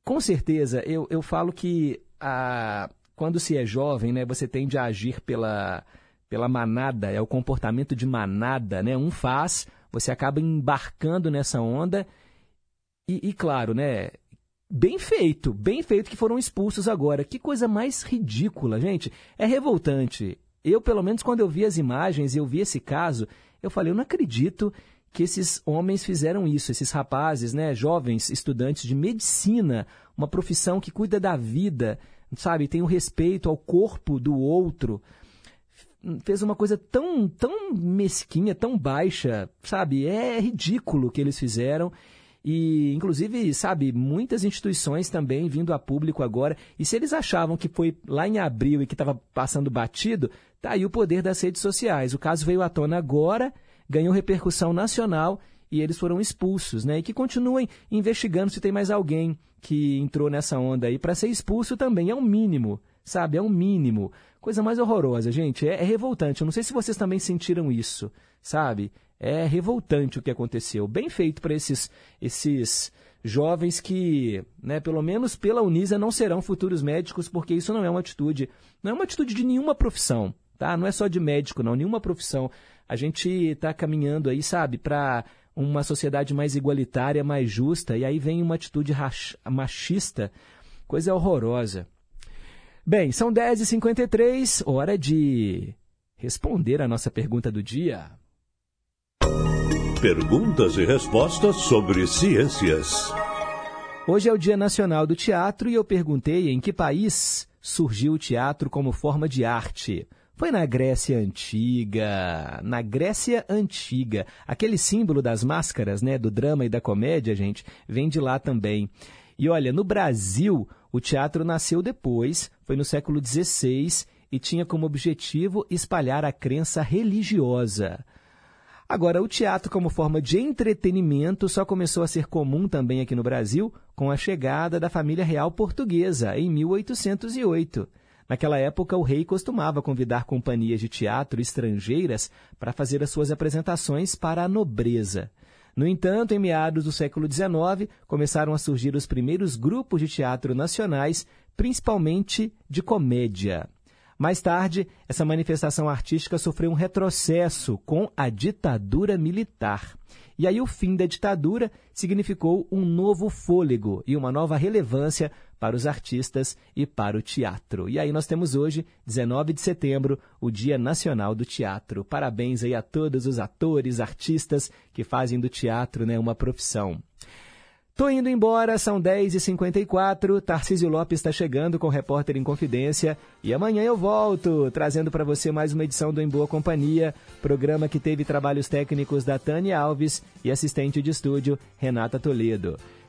com certeza, eu, eu falo que a, quando se é jovem, né, você tende a agir pela, pela manada, é o comportamento de manada, né? Um faz, você acaba embarcando nessa onda e, e claro, né, bem feito, bem feito que foram expulsos agora. Que coisa mais ridícula, gente. É revoltante. Eu, pelo menos, quando eu vi as imagens e eu vi esse caso, eu falei, eu não acredito que esses homens fizeram isso, esses rapazes, né, jovens estudantes de medicina, uma profissão que cuida da vida, sabe, tem o um respeito ao corpo do outro, fez uma coisa tão, tão mesquinha, tão baixa, sabe, é ridículo o que eles fizeram. E, inclusive, sabe, muitas instituições também vindo a público agora. E se eles achavam que foi lá em abril e que estava passando batido, tá aí o poder das redes sociais. O caso veio à tona agora, ganhou repercussão nacional e eles foram expulsos, né? E que continuem investigando se tem mais alguém que entrou nessa onda aí para ser expulso também. É um mínimo, sabe? É um mínimo. Coisa mais horrorosa, gente. É, é revoltante. Eu não sei se vocês também sentiram isso, sabe? É revoltante o que aconteceu. Bem feito para esses, esses jovens que, né, pelo menos pela Unisa, não serão futuros médicos, porque isso não é uma atitude, não é uma atitude de nenhuma profissão, tá? Não é só de médico, não, nenhuma profissão. A gente está caminhando aí, sabe, para uma sociedade mais igualitária, mais justa, e aí vem uma atitude machista, coisa horrorosa. Bem, são 10h53, hora de responder a nossa pergunta do dia. Perguntas e respostas sobre ciências. Hoje é o Dia Nacional do Teatro e eu perguntei em que país surgiu o teatro como forma de arte. Foi na Grécia Antiga. Na Grécia Antiga. Aquele símbolo das máscaras, né, do drama e da comédia, gente, vem de lá também. E olha, no Brasil, o teatro nasceu depois, foi no século XVI e tinha como objetivo espalhar a crença religiosa. Agora, o teatro como forma de entretenimento só começou a ser comum também aqui no Brasil com a chegada da família real portuguesa em 1808. Naquela época, o rei costumava convidar companhias de teatro estrangeiras para fazer as suas apresentações para a nobreza. No entanto, em meados do século XIX, começaram a surgir os primeiros grupos de teatro nacionais, principalmente de comédia. Mais tarde, essa manifestação artística sofreu um retrocesso com a ditadura militar. E aí o fim da ditadura significou um novo fôlego e uma nova relevância para os artistas e para o teatro. E aí nós temos hoje, 19 de setembro, o Dia Nacional do Teatro. Parabéns aí a todos os atores, artistas que fazem do teatro né, uma profissão. Tô indo embora, são 10h54. Tarcísio Lopes está chegando com o Repórter em Confidência. E amanhã eu volto, trazendo para você mais uma edição do Em Boa Companhia, programa que teve trabalhos técnicos da Tânia Alves e assistente de estúdio Renata Toledo.